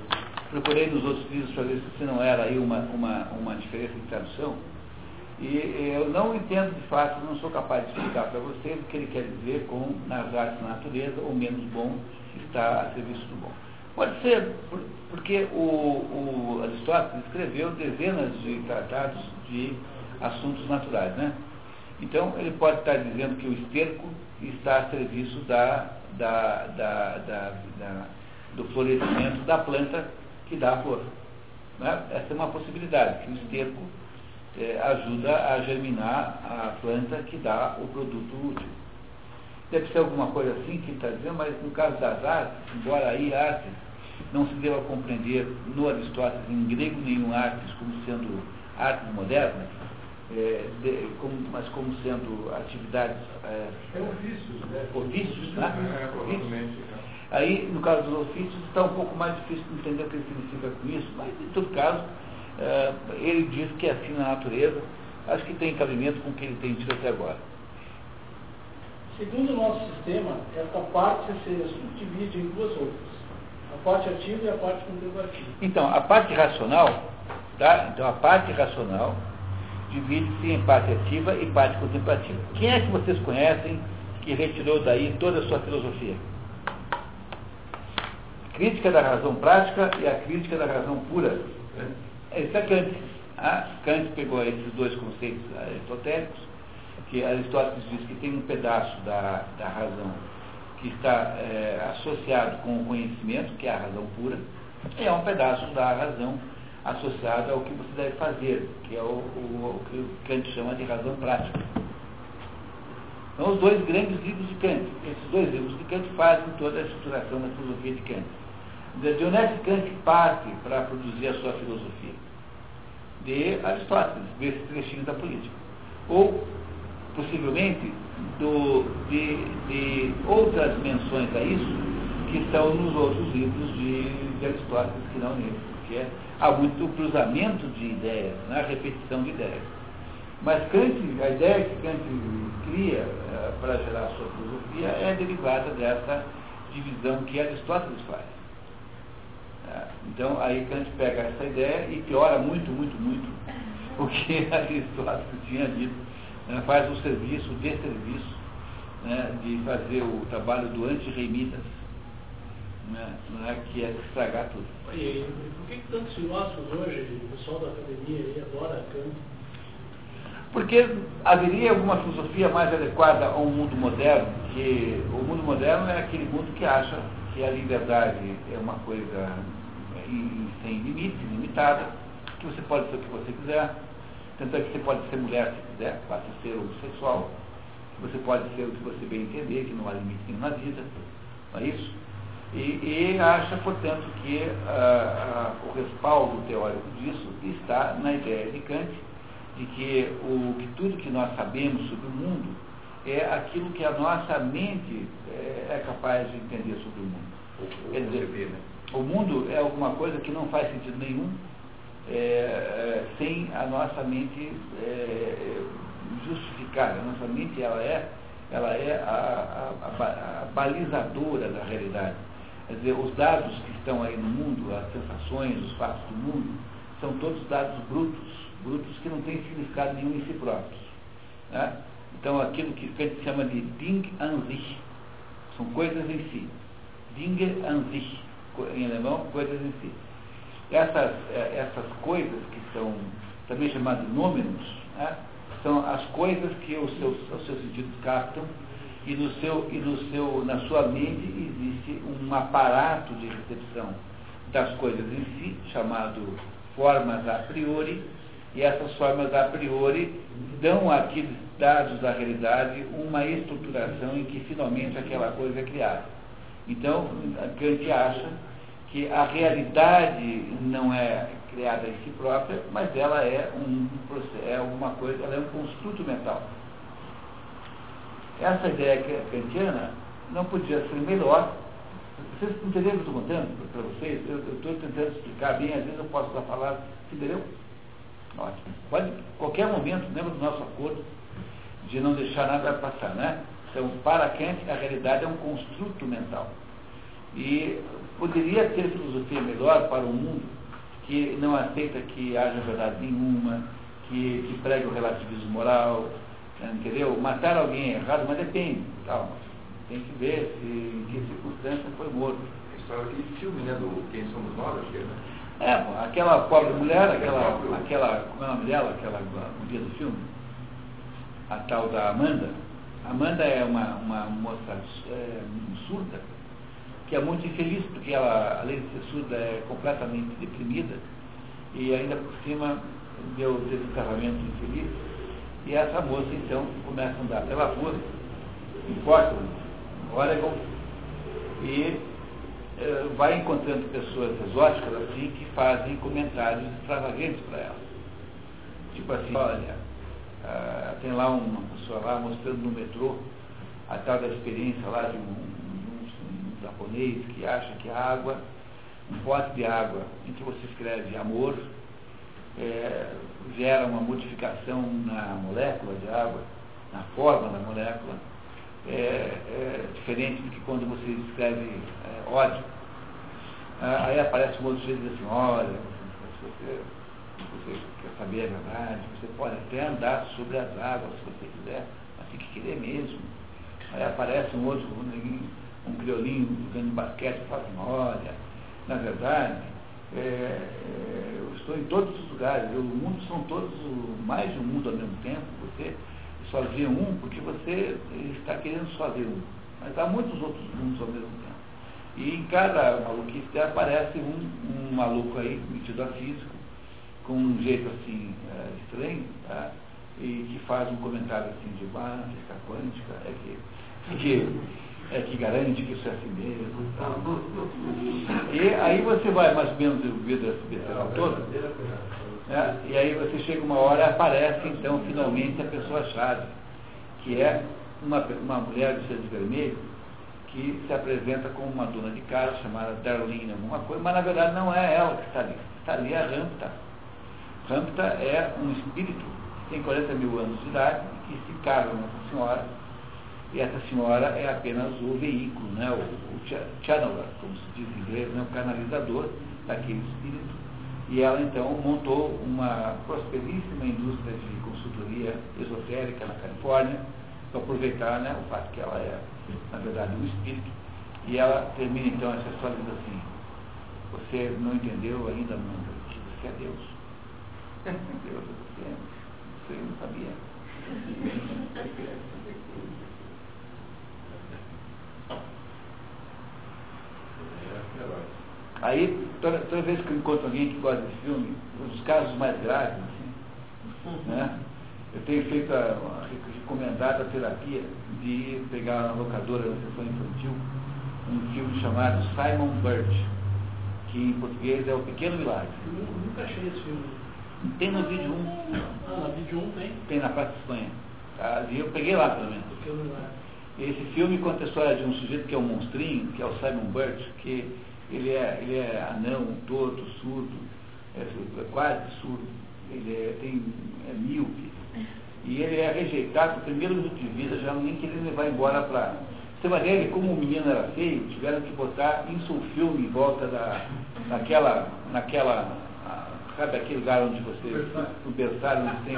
Procurei nos outros livros para ver se não era aí uma, uma, uma diferença de tradução. E eu não entendo de fato, não sou capaz de explicar para vocês o que ele quer dizer com nas artes da natureza, o menos bom está a serviço do bom. Pode ser, porque o, o Aristóteles escreveu dezenas de tratados de assuntos naturais, né? Então, ele pode estar dizendo que o esterco está a serviço da, da, da, do florescimento da planta que dá a flor. Né? Essa é uma possibilidade, que o esterco é, ajuda a germinar a planta que dá o produto útil. Deve ser alguma coisa assim que ele está dizendo, mas no caso das artes, embora aí artes não se deva compreender no Aristóteles em grego nenhum artes como sendo artes modernas, é, de, como, mas como sendo atividades. É, é ofícios, né? Ofícios, né? É, ofícios. Aí, no caso dos ofícios, está um pouco mais difícil de entender o que significa com isso, mas, em todo caso, é, ele diz que é assim na natureza. Acho que tem cabimento com o que ele tem dito até agora. Segundo o nosso sistema, esta parte se subdivide em duas outras. A parte ativa e a parte contemplativa. Então, a parte racional, tá? Então, a parte racional divide-se em parte ativa e parte contemplativa. Quem é que vocês conhecem que retirou daí toda a sua filosofia? Crítica da razão prática e a crítica da razão pura. Isso é Kant. Ah, Kant pegou esses dois conceitos aristotélicos, que Aristóteles diz que tem um pedaço da, da razão que está é, associado com o conhecimento, que é a razão pura, e é um pedaço da razão associado ao que você deve fazer, que é o, o, o que Kant chama de razão prática. São os dois grandes livros de Kant. Esses dois livros de Kant fazem toda a estruturação da filosofia de Kant. De onde é que Kant parte para produzir a sua filosofia? De Aristóteles, desses trechinhos da política. Ou, possivelmente, do, de, de outras menções a isso que estão nos outros livros de, de Aristóteles, que não nesse, porque há muito cruzamento de ideias, né, repetição de ideias. Mas Kant, a ideia que Kant cria uh, para gerar sua filosofia é derivada dessa divisão que Aristóteles faz. Uh, então, aí Kant pega essa ideia e piora muito, muito, muito <laughs> o que Aristóteles tinha dito. Né, faz um serviço, de serviço, né, de fazer o trabalho do anti-reimitas, né, né, que é estragar tudo. E, por que, que tantos filósofos hoje, o pessoal da academia aí adora Kant? Porque haveria alguma filosofia mais adequada a um mundo moderno, que o mundo moderno é aquele mundo que acha que a liberdade é uma coisa sem limite, limitada, que você pode ser o que você quiser, tanto é que você pode ser mulher se quiser, basta ser homossexual, que você pode ser o que você bem entender, que não há limite nenhum na vida, não é isso? E, e acha, portanto, que ah, ah, o respaldo teórico disso está na ideia de Kant, de que, o, que tudo que nós sabemos sobre o mundo é aquilo que a nossa mente é, é capaz de entender sobre o mundo. Quer dizer, né? o mundo é alguma coisa que não faz sentido nenhum é, é, sem a nossa mente é, justificar. A nossa mente ela é, ela é a, a, a, a balizadora da realidade. Quer dizer, os dados que estão aí no mundo, as sensações, os fatos do mundo, são todos dados brutos, brutos que não têm significado nenhum em si próprios. Né? Então, aquilo que Kant chama de Ding an sich, são coisas em si. Dinge an sich, em alemão, coisas em si. Essas, é, essas coisas, que são também chamadas números, né? são as coisas que os seus, os seus sentidos captam e, no seu, e no seu, na sua mente existe um aparato de recepção das coisas em si, chamado formas a priori, e essas formas a priori dão àqueles dados da realidade uma estruturação em que finalmente aquela coisa é criada. Então, Kant acha que a realidade não é criada em si própria, mas ela é, um, é uma coisa, ela é um construto mental. Essa ideia kantiana não podia ser melhor. Vocês entenderam o que eu estou contando para vocês? Eu estou tentando explicar bem, às vezes eu posso dar palavra, entendeu? Ótimo. Pode, qualquer momento, lembra do nosso acordo de não deixar nada passar, né? Então, para Kant, a realidade é um construto mental. E poderia ter filosofia melhor para um mundo que não aceita que haja verdade nenhuma, que, que pregue o relativismo moral, entendeu? Matar alguém é errado, mas depende, calma. Tem que ver se, em que circunstância foi morto. História de filme, né? Do Quem Somos Nós, acho que é, né? É, aquela pobre mulher, aquela, aquela, como é o nome dela, aquela mulher do filme? A tal da Amanda. Amanda é uma, uma moça é, surda, que é muito infeliz, porque ela, além de ser surda, é completamente deprimida, e ainda por cima deu, teve um casamento infeliz, e essa moça então começa a andar pela rua, em Portland, Oregon, e eh, vai encontrando pessoas exóticas assim que fazem comentários extravagantes para ela. Tipo assim, olha, ah, tem lá uma pessoa lá mostrando no metrô a tal da experiência lá de um, um, um japonês que acha que a água, um pote de água em que você escreve amor, é, gera uma modificação na molécula de água, na forma da molécula, é, é diferente do que quando você escreve é, ódio. Ah, aí aparece um outro jeito assim, olha, se você, se você quer saber a verdade, você pode até andar sobre as águas se você quiser, mas tem que querer mesmo. Aí aparece um outro, um, um criolinho jogando basquete e fala assim, olha, na verdade, é, é, eu estou em todos os lugares, o mundo são todos, mais de um mundo ao mesmo tempo, você só vê um porque você está querendo só ver um. Mas há muitos outros mundos ao mesmo tempo. E em cada maluquice aparece um, um maluco aí, metido a físico, com um jeito assim é, estranho, tá? e que faz um comentário assim de ah, física quântica, é que, que, é que garante que isso é assim mesmo. Tá? E aí você vai mais ou menos ouvindo esse besteirão todo, né? e aí você chega uma hora aparece então finalmente a pessoa-chave, que é uma, uma mulher de de vermelho, que se apresenta como uma dona de casa chamada Darlene alguma coisa, mas na verdade não é ela que está ali. Está ali a Ramta. Ramta é um espírito que tem 40 mil anos de idade que se casa com essa senhora e essa senhora é apenas o veículo, né, o, o channeler, como se diz em inglês, né, o canalizador daquele espírito. E ela então montou uma prosperíssima indústria de consultoria esotérica na Califórnia, para aproveitar né, o fato que ela é, na verdade, um espírito. E ela termina então essa história dizendo assim, você não entendeu ainda, Amanda, que você é Deus. <laughs> Deus é você, você não sabia. Aí, toda, toda, vez que eu encontro alguém que gosta de filme, os casos mais graves, assim, né, eu tenho feito a, a recomendada terapia de pegar na locadora da sessão infantil um filme chamado Simon Birch, que em português é O Pequeno Milagre. Eu nunca achei esse filme. Tem no vídeo 1. Ah, na vídeo 1 tem? Tem na Praça Espanha. Tá? Eu peguei lá pelo menos. Pequeno Milagre. Esse filme conta a história de um sujeito que é um monstrinho, que é o Simon Birch, que ele é, ele é anão, torto, surdo, é, é quase surdo, ele é, tem, é míope, e ele é rejeitado no primeiro minuto de vida, já nem querendo levar embora para. Você vai ver como o menino era feio, tiveram que botar insulfilme em volta da, naquela, naquela, sabe aquele lugar onde você, o berçário, onde, tem,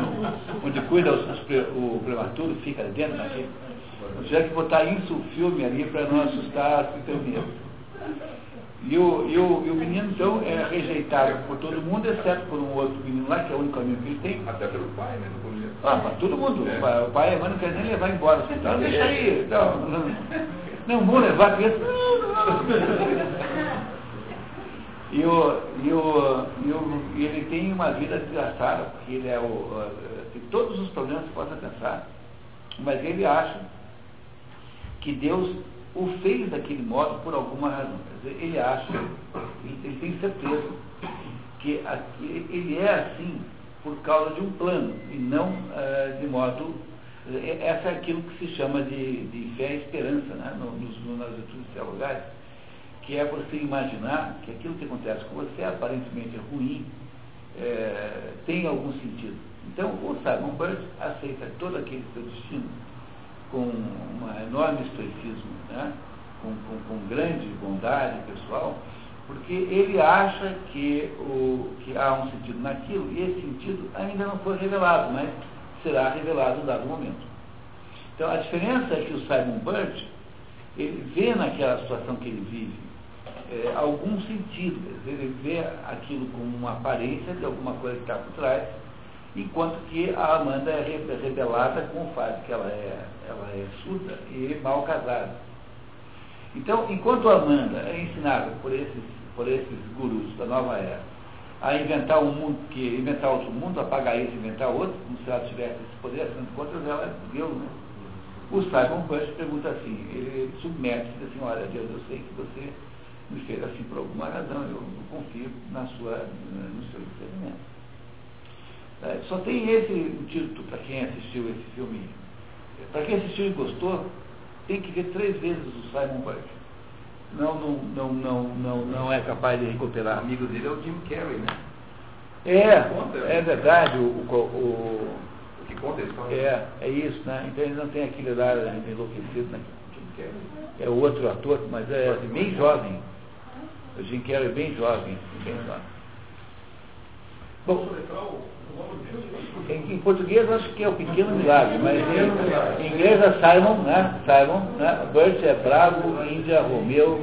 onde cuida os, os, o prematuro, fica dentro daquele. Tiveram que botar insulfilme ali para não assustar as enfermeiras. E o, e, o, e o menino, então, é rejeitado por todo mundo, exceto por um outro menino lá, que é o único amigo que ele tem. Até pelo pai, né? Ah, mas todo mundo. É. O, pai, o pai e a mãe não querem nem levar embora. Assim, não, deixa aí. Não, não, não vou levar a criança. Não, não. E, o, e, o, e, o, e ele tem uma vida desgraçada, porque ele é o. Tem todos os problemas que você possa pensar. Mas ele acha que Deus o fez daquele modo por alguma razão. Quer dizer, ele acha, ele, ele tem certeza que ele é assim por causa de um plano e não uh, de modo. Uh, essa é aquilo que se chama de, de fé e esperança né, no, nos, nas estudos teologais, que é você imaginar que aquilo que acontece com você, aparentemente é ruim, é, tem algum sentido. Então, o Simon Bird aceita todo aquele seu destino com um enorme estoicismo, né? com, com, com, grande bondade pessoal, porque ele acha que, o, que há um sentido naquilo, e esse sentido ainda não foi revelado, mas será revelado em dado momento. Então a diferença é que o Simon Birch, ele vê naquela situação que ele vive é, algum sentido, ele vê aquilo como uma aparência de alguma coisa que está por trás, enquanto que a Amanda é rebelada com o fato que ela é, ela é surda e mal casada. Então, enquanto a Amanda é ensinada por esses, por esses gurus da nova era a inventar um mundo, que inventar outro mundo, apagar isso e inventar outro, como se ela tivesse esse poder, afinal de contas ela é Deus, né? O Simon Bush pergunta assim, ele submete diz assim, olha Deus, eu sei que você me fez assim por alguma razão, eu confio na sua, no seu discernimento. É, só tem esse título para quem assistiu esse filme. Para quem assistiu e gostou, tem que ver três vezes o Simon Burke. Não, não, não, não, não, não é capaz de recuperar. O amigo dele é o Jim Carrey, né? É, é verdade. O, o, o, o que conta a história. É, é isso, né? Então ele não tem aquele lado enlouquecido, né? Jim Carrey. É o outro ator, mas é bem jovem. O Jim Carrey é bem jovem, bem jovem. Bom, em, em, português acho que é o pequeno milagre, mas em, em inglês é Simon, né? Simon, né? Bert é Bravo, Índia, Romeu,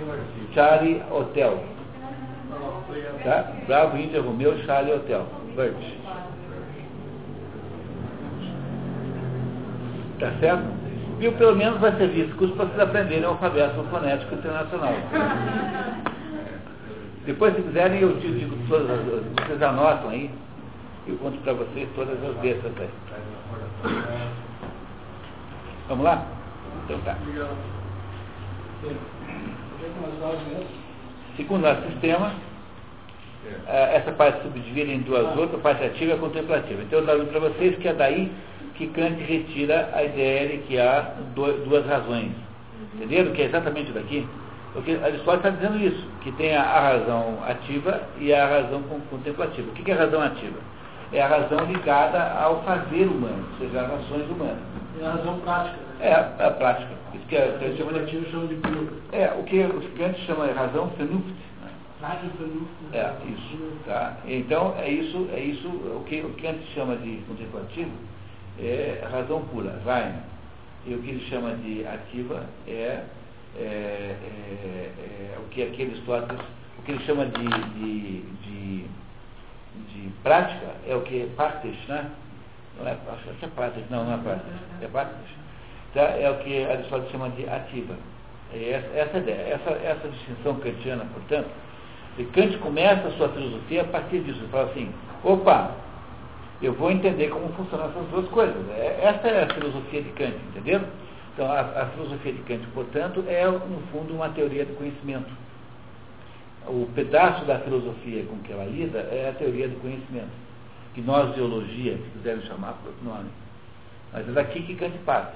Charlie, Hotel. Tá? Bravo, Índia, Romeu, Charlie, Hotel. Bert. Tá certo? Viu? Pelo menos vai servir esse curso para vocês aprenderem o alfabeto fonético internacional. Depois, se quiserem, eu digo vocês anotam aí eu conto para vocês todas as letras aí. Vamos lá? Então tá. É? Segundo nosso sistema, eh, essa parte subdivide em duas outras, a parte ativa e a contemplativa. Então eu estava para vocês que é daí que Kant retira a ideia de que há duas razões. Entenderam? Que é exatamente daqui. Porque Aristóteles está dizendo isso, que tem a, razão ativa e a razão con- contemplativa. O que é a razão ativa? É a razão ligada ao fazer humano, ou seja, às ações humanas. É a razão prática. né? É a, a prática. Isso que é, que é, chama de- é o que os Kant chama de razão Vernunft. né? Felipe. É, isso. Tá? Então, é isso, é isso o que o Kant chama de contemplativo é razão pura, Rein. E o que ele chama de ativa é, é, é- é o que aquele Aristóteles, o que ele chama de, de, de, de prática é o que partes, né? Não é, acho que é não, não é partes, é partes. Tá? É o que Aristóteles chama de ativa. É essa, essa a ideia, essa, essa distinção kantiana, portanto, e Kant começa a sua filosofia a partir disso. Ele fala assim, opa, eu vou entender como funcionam essas duas coisas. É- Essa é a filosofia de Kant, entendeu? Então, a, a filosofia de Kant, portanto, é, no fundo, uma teoria do conhecimento. O pedaço da filosofia com que ela lida é a teoria do conhecimento. Geologia, se quiserem chamar por outro nome. Mas é daqui que Kant parte.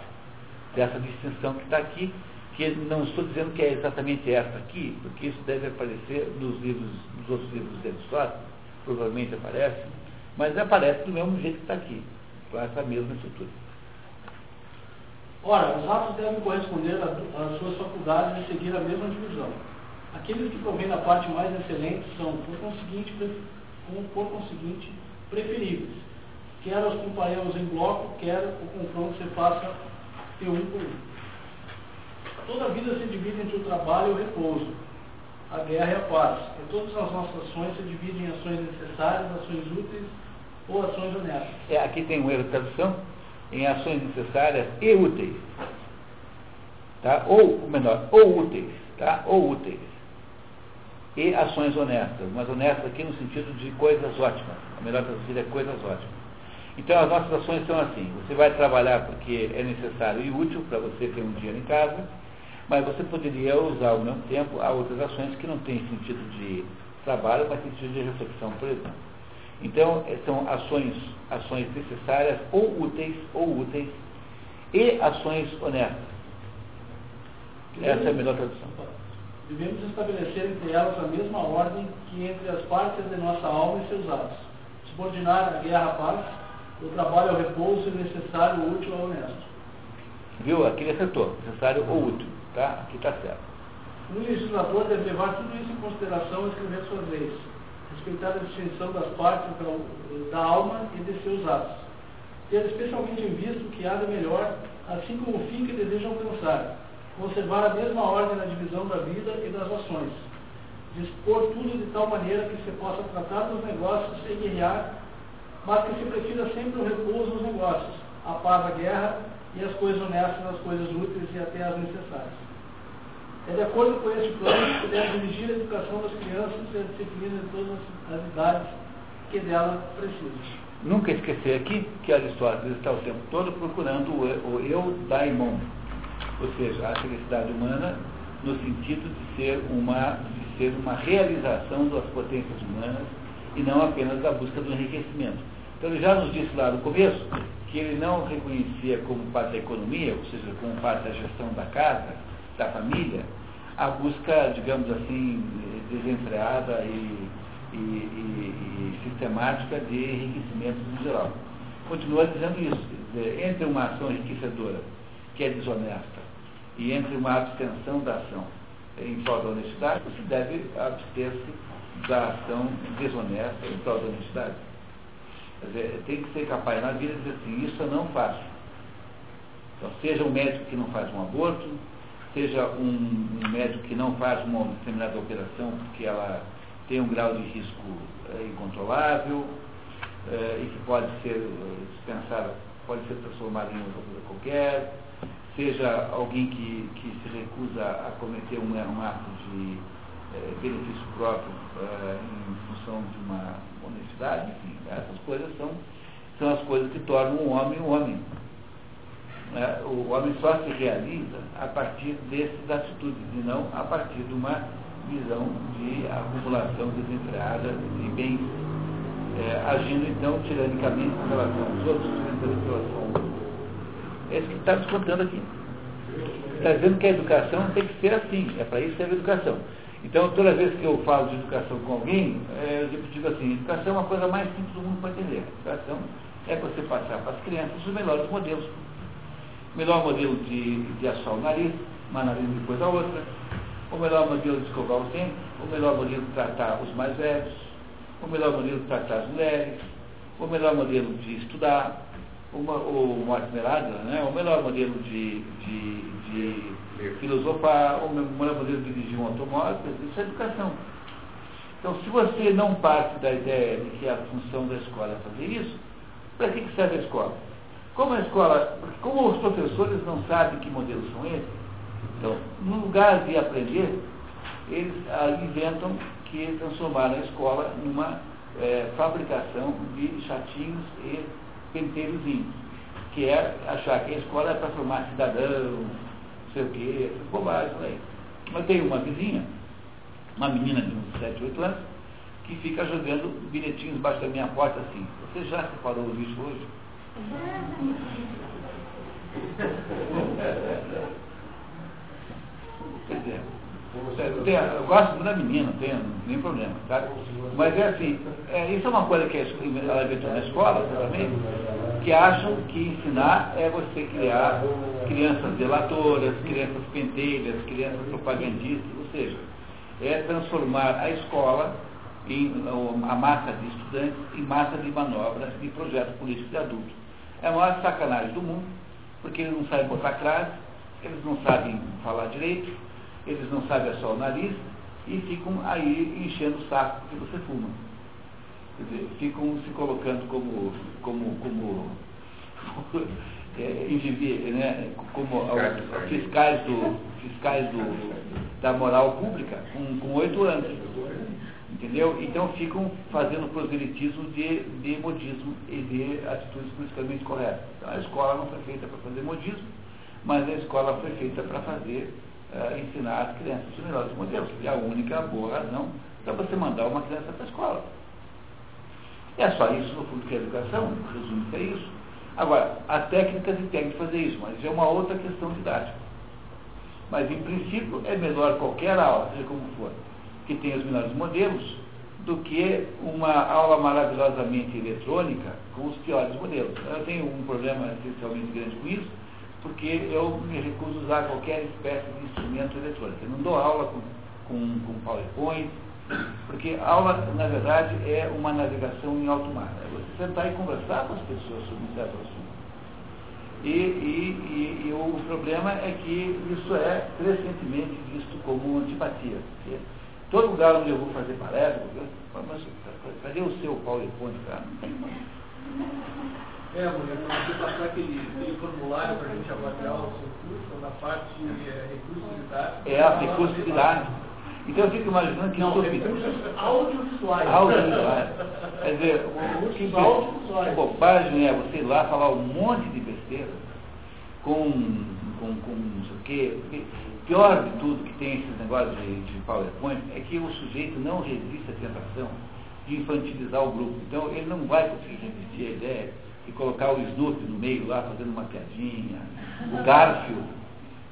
Dessa distinção que está aqui, que não estou dizendo que é exatamente essa aqui, porque isso deve aparecer nos livros, nos outros livros de Aristóteles, provavelmente aparece, mas aparece do mesmo jeito que está aqui, com essa mesma estrutura. Ora, os atos devem corresponder às suas faculdades de seguir a mesma divisão. Aqueles que provêm da parte mais excelente são, por conseguinte, por conseguinte preferíveis. Quer os comparemos em bloco, quer o confronto se faça de um por um. Toda a vida se divide entre o trabalho e o repouso, a guerra e a paz. E todas as nossas ações se dividem em ações necessárias, ações úteis ou ações honestas. É, aqui tem um erro de tradução, em ações necessárias e úteis. Tá? Ou, menor, ou úteis, tá? Ou úteis. E ações honestas, mas honestas aqui no sentido de coisas ótimas. A melhor traduzida é coisas ótimas. Então as nossas ações são assim, você vai trabalhar porque é necessário e útil para você ter um dinheiro em casa, mas você poderia usar ao mesmo tempo a outras ações que não têm sentido de trabalho, mas sentido de reflexão, por exemplo. Então, eh, são ações, ações necessárias ou úteis, ou úteis, e ações honestas. Essa é a melhor tradução. Devemos estabelecer entre elas a mesma ordem que entre as partes de nossa alma e seus atos. Subordinar a guerra à paz, o trabalho ao repouso e o necessário, o útil ao honesto. Viu? Aqui ele acertou. Necessário ou útil. Tá? Aqui está certo. Um legislador deve levar tudo isso em consideração ao escrever suas leis, respeitar a distinção das partes da, da alma e de seus atos, ter especialmente em vista o que há de melhor, assim como o fim que deseja alcançar, conservar a mesma ordem na divisão da vida e das ações, dispor tudo de tal maneira que se possa tratar dos negócios sem guerrear, mas que se prefira sempre o repouso nos negócios, a paz a guerra e as coisas honestas as coisas úteis e até as necessárias. É de acordo com este plano que deve dirigir a educação das crianças e a disciplina de todas as idades que dela precisam. Nunca esquecer aqui que Aristóteles está o tempo todo procurando o, o eu daimon, ou seja, a felicidade humana no sentido de ser uma, de ser uma realização das potências humanas e não apenas da busca do enriquecimento. Então ele já nos disse lá no começo que ele não reconhecia como parte da economia, ou seja, como parte da gestão da casa, da família, a busca, digamos assim, desenfreada e, e, e, e sistemática de enriquecimento no geral. Continua dizendo isso, entre uma ação enriquecedora, que é desonesta, e entre uma abstenção da ação em prol da honestidade, você deve abster-se da ação desonesta em prol da honestidade. Quer dizer, tem que ser capaz na vida de dizer assim, isso eu não faço. Então, seja um médico que não faz um aborto, seja um, médico que não faz uma determinada operação porque ela tem um grau de risco é, incontrolável é, e que pode ser dispensada, pode ser transformada em outra coisa qualquer, seja alguém que, que se recusa a cometer um, um ato de é, benefício próprio é, em função de uma honestidade, enfim, essas coisas são, são as coisas que tornam o homem um homem. É, o homem só se realiza a partir dessas atitudes e não a partir de uma visão de acumulação desenfreada de bens, é, agindo então tiranicamente com relação aos outros, em relação. É isso que está descontando aqui. Está dizendo que a educação tem que ser assim, é para isso que serve a educação. Então, toda vez que eu falo de educação com alguém, é, eu digo assim, educação é uma coisa mais simples do mundo para entender. Educação é você passar para as crianças os melhores modelos. O melhor modelo de, de assar o nariz, uma nariz depois a outra. O melhor modelo de escovar os dentes. O melhor modelo de tratar os mais velhos. O melhor modelo de tratar as mulheres. O melhor modelo de estudar. Uma, o Martin né? o melhor modelo de, de, de filosofar, o melhor modelo de dirigir um automóvel, isso é educação. Então, se você não parte da ideia de que a função da escola é fazer isso, para que serve a escola? Como a escola, como os professores não sabem que modelos são esses, então, no lugar de aprender, eles ah, inventam que transformaram a escola numa é, fabricação de chatinhos e penteirozinhos, que é achar que a escola é para formar cidadão, não sei o quê, essas bobagens aí. Mas tem uma vizinha, uma menina de uns 7, 8 anos, que fica jogando bilhetinhos embaixo da minha porta assim. Você já separou o lixo hoje? <laughs> Quer dizer, eu gosto da menina, não tem nem problema, tá? Mas é assim, é, isso é uma coisa que ela inventou na escola, também, que acham que ensinar é você criar crianças delatoras, crianças penteiras, crianças propagandistas, ou seja, é transformar a escola em a massa de estudantes em massa de manobras de projetos políticos de adultos. É a maior sacanagem do mundo, porque eles não sabem botar crase, eles não sabem falar direito, eles não sabem assar o nariz e ficam aí enchendo o saco que você fuma. Quer dizer, ficam se colocando como, como, como <laughs> é, né, como fiscais, do, fiscais do, da moral pública com oito anos. Entendeu? Então ficam fazendo proselitismo de, de modismo e de atitudes politicamente corretas. Então a escola não foi feita para fazer modismo, mas a escola foi feita para fazer uh, ensinar as crianças os melhores modelos. E a única boa razão para você mandar uma criança para a escola. É só isso, no fundo, que é educação, resumo que é isso. Agora, há técnicas e técnicas de fazer isso, mas é uma outra questão didática. Mas, em princípio, é melhor qualquer aula, seja como for, que tenha os melhores modelos, do que uma aula maravilhosamente eletrônica com os piores modelos. Eu tenho um problema essencialmente grande com isso, porque eu me recuso a usar qualquer espécie de instrumento eletrônico. Eu não dou aula com, com, com PowerPoint, porque aula, na verdade, é uma navegação em alto mar. É você sentar e conversar com as pessoas sobre um certo assunto. E, e, e, e o problema é que isso é crescentemente visto como antipatia. Todo lugar onde eu vou fazer palestra, mas cadê o seu PowerPoint? Cara? Não tem mais. É, mulher, você passar aquele, aquele formulário para a gente avaliar o seu curso, na parte é, recursividade. É, recursividade. Então eu fico imaginando que não, recursos audiovisuais. Audiovisuais. Quer dizer, <laughs> que, audiovisuais. bobagem é você ir lá falar um monte de besteira com, com, com não sei o quê. Pior de tudo que tem esses negócios de, de PowerPoint é que o sujeito não resiste à tentação de infantilizar o grupo. Então ele não vai conseguir resistir à ideia e colocar o Snoop no meio lá, fazendo uma piadinha. O Garfield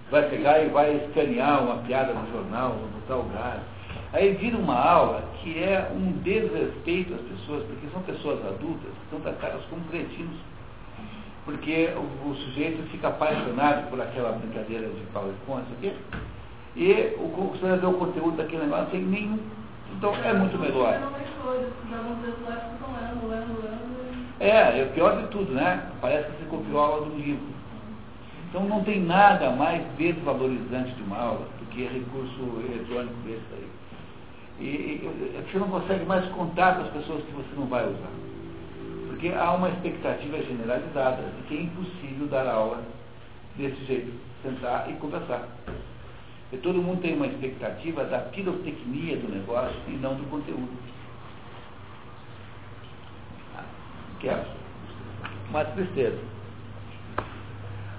vai pegar e vai escanear uma piada no jornal, botar o Garfield. Aí vira uma aula que é um desrespeito às pessoas, porque são pessoas adultas que estão tratadas como cretinos. Porque o, o, sujeito fica apaixonado por aquela brincadeira de PowerPoint, quê? e o, vai ver o conteúdo daquele negócio tem nenhum. Então é muito melhor. É, é o pior de tudo, né? Parece que você copiou a aula do livro. Então não tem nada mais desvalorizante de uma aula do que recurso eletrônico desse aí. E, e, você não consegue mais contar com as pessoas que você não vai usar. Porque há uma expectativa generalizada de que é impossível dar aula desse jeito, sentar e conversar. E todo mundo tem uma expectativa da pirotecnia do negócio e não do conteúdo. Que é uma tristeza.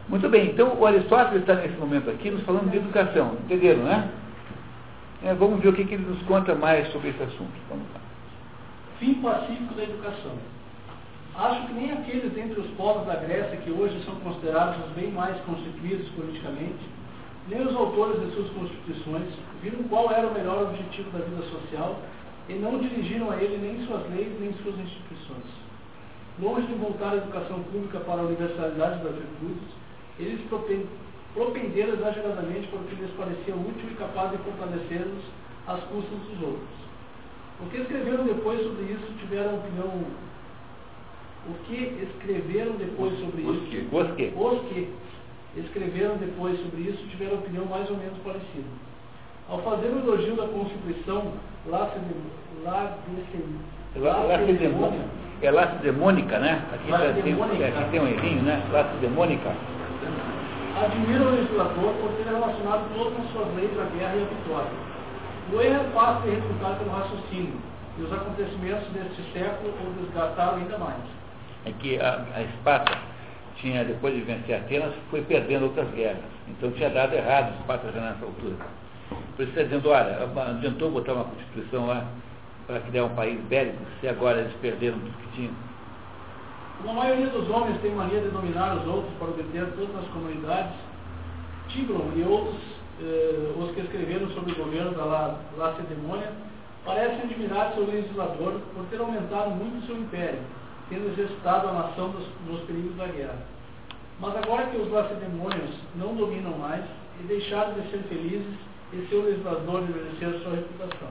Muito bem, então o Aristóteles está nesse momento aqui nos falando de educação, entenderam, né? É, vamos ver o que, que ele nos conta mais sobre esse assunto. Vamos lá. Fim pacífico da educação. Acho que nem aqueles entre os povos da Grécia que hoje são considerados os bem mais constituídos politicamente, nem os autores de suas constituições viram qual era o melhor objetivo da vida social e não dirigiram a ele nem suas leis nem suas instituições. Longe de voltar a educação pública para a universalidade das virtudes, eles propenderam exageradamente para o que lhes parecia útil e capaz de fortalecê-los às custas dos outros. O que escreveram depois sobre isso tiveram opinião. O que escreveram depois sobre os isso? Os que? Os que escreveram depois sobre isso tiveram opinião mais ou menos parecida. Ao fazer o elogio da Constituição Lacedemônica, é lacedemônica, né? Aqui. Tem, aqui tem um errinho, né? Lacedemônica. admira o legislador por ter relacionado todas as suas leis à guerra e à vitória. O erro é fácil de refutar pelo raciocínio, e os acontecimentos deste século o desgastaram ainda mais. É que a, a Esparta tinha, depois de vencer Atenas, foi perdendo outras guerras. Então tinha dado errado Esparta já nessa altura. Por isso está dizendo, olha, adiantou botar uma constituição lá para criar um país bélico, se agora eles perderam tudo que tinham. Como a maioria dos homens tem mania de dominar os outros para obter todas as comunidades, Tigron e outros, eh, os que escreveram sobre o governo da La- Lacedemônia, parecem admirar seu legislador por ter aumentado muito seu império, tendo exercitado a nação dos, nos perigos da guerra. Mas agora que os lacedemônios não dominam mais e deixaram de ser felizes, e seu legislador envelhecer sua reputação.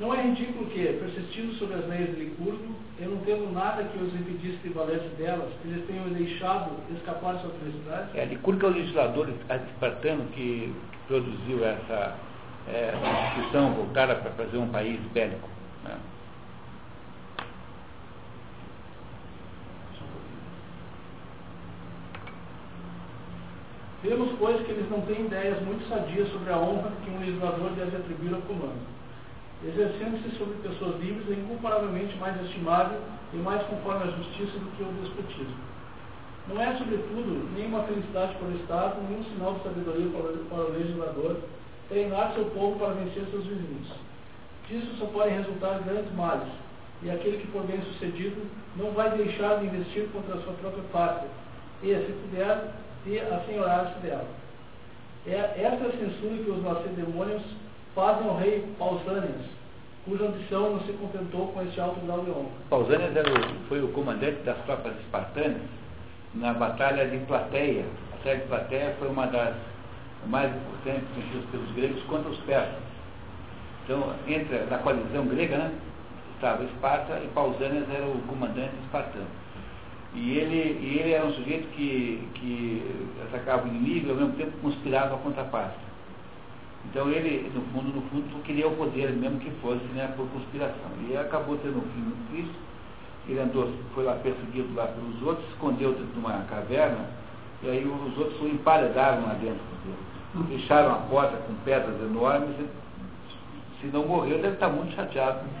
Não é ridículo que, persistindo sobre as leis de Licurgo, e não tendo nada que os impedisse de valer-se delas, eles tenham deixado escapar sua felicidade? É, Licurgo é o legislador espartano que produziu essa é, voltada para fazer um país bélico. Né? Vemos, pois, que eles não têm ideias muito sadias sobre a honra que um legislador deve atribuir ao comando, exercendo-se sobre pessoas livres é incomparavelmente mais estimável e mais conforme à justiça do que o despotismo. Não é, sobretudo, nenhuma felicidade para o Estado, nenhum sinal de sabedoria para o, legislador treinar seu povo para vencer seus vizinhos. Disso só podem resultar grandes males, e aquele que for bem sucedido não vai deixar de investir contra a sua própria pátria, e, se puder, de assenhorar-se dela. É esta a censura que os lacedemônios fazem ao rei Pausânias, cuja ambição não se contentou com este alto grau de honra. O- foi o comandante das tropas espartanas na batalha de Plateia. A batalha de Plateia foi uma das mais importantes vencidas pelos gregos contra os persas. Então, entre na coalizão grega, né, estava Esparta e Pausânias era o comandante espartano. E ele, e ele era um sujeito que, que atacava o inimigo e ao mesmo tempo conspirava contra a paz. Então ele, no fundo, no fundo, queria o poder, mesmo que fosse né, por conspiração. E acabou tendo um fim muito triste. Ele andou, foi lá perseguido lá pelos outros, escondeu dentro de uma caverna, e aí os outros o emparedaram lá dentro dele. Fecharam a porta com pedras enormes se não morreu, deve estar muito chateado. <laughs>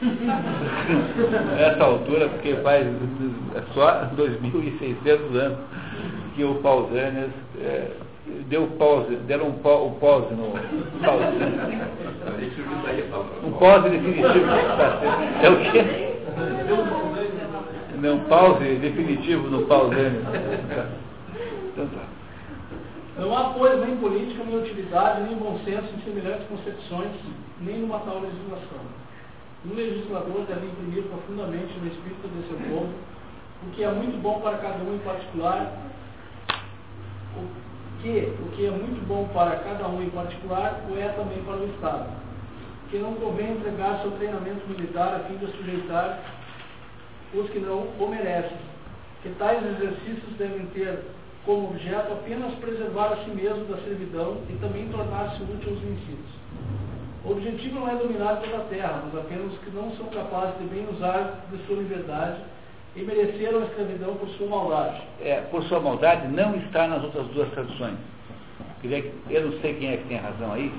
Nessa altura, porque faz é só 2.600 anos que o Pausanias é, deu pause, deram um, pau, um pause no pause. Um pause definitivo. É o quê? Não, pause definitivo no Pausanias. Então tá. Não há, pois, nem política, nem utilidade, nem bom senso em semelhantes concepções, nem numa tal legislação. Um legislador deve imprimir profundamente no espírito de seu povo o que é muito bom para cada um em particular, que, o que é muito bom para cada um em particular, o é também para o Estado. Que não convém entregar seu treinamento militar a fim de sujeitar os que não o merecem. Que tais exercícios devem ter como objeto apenas preservar a si mesmo da servidão e também tornar-se útil aos vencidos. O objetivo não é dominar toda a terra, mas apenas os que não são capazes de bem usar de sua liberdade e mereceram a escravidão por sua maldade. É, por sua maldade, não está nas outras duas traduções. Eu não sei quem é que tem razão aí,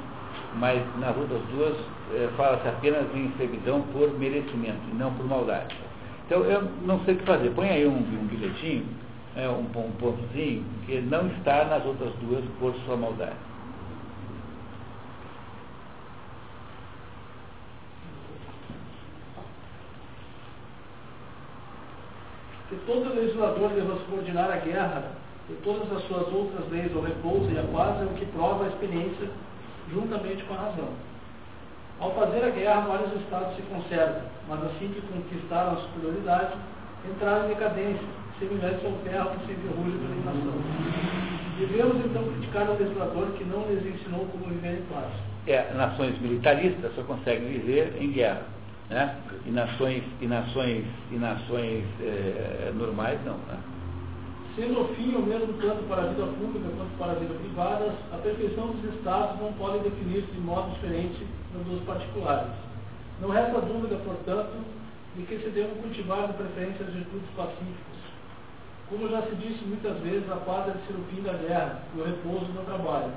mas nas outras duas é, fala-se apenas em servidão por merecimento e não por maldade. Então eu não sei o que fazer. Põe aí um, um bilhetinho, é, um, um pontozinho, que não está nas outras duas por sua maldade. Que todo legislador deva subordinar a guerra e todas as suas outras leis ao repouso e à paz é o que prova a experiência juntamente com a razão. Ao fazer a guerra, vários estados se conservam, mas assim que conquistaram a superioridade, entraram em decadência, semelhantes ao ferro que se enferruja pela nação. Devemos então criticar o legislador que não lhes ensinou como viver em paz. É, nações militaristas só conseguem viver em guerra né? E nações, e nações, e nações é, normais não. Né? Sendo o fim o mesmo tanto para a vida pública quanto para a vida privada, a perfeição dos Estados não pode definir-se de modo diferente dos particulares. Não resta dúvida, portanto, de que se devem cultivar de preferência as virtudes pacíficas. Como já se disse muitas vezes, a paz deve ser o fim da guerra e o repouso do trabalho.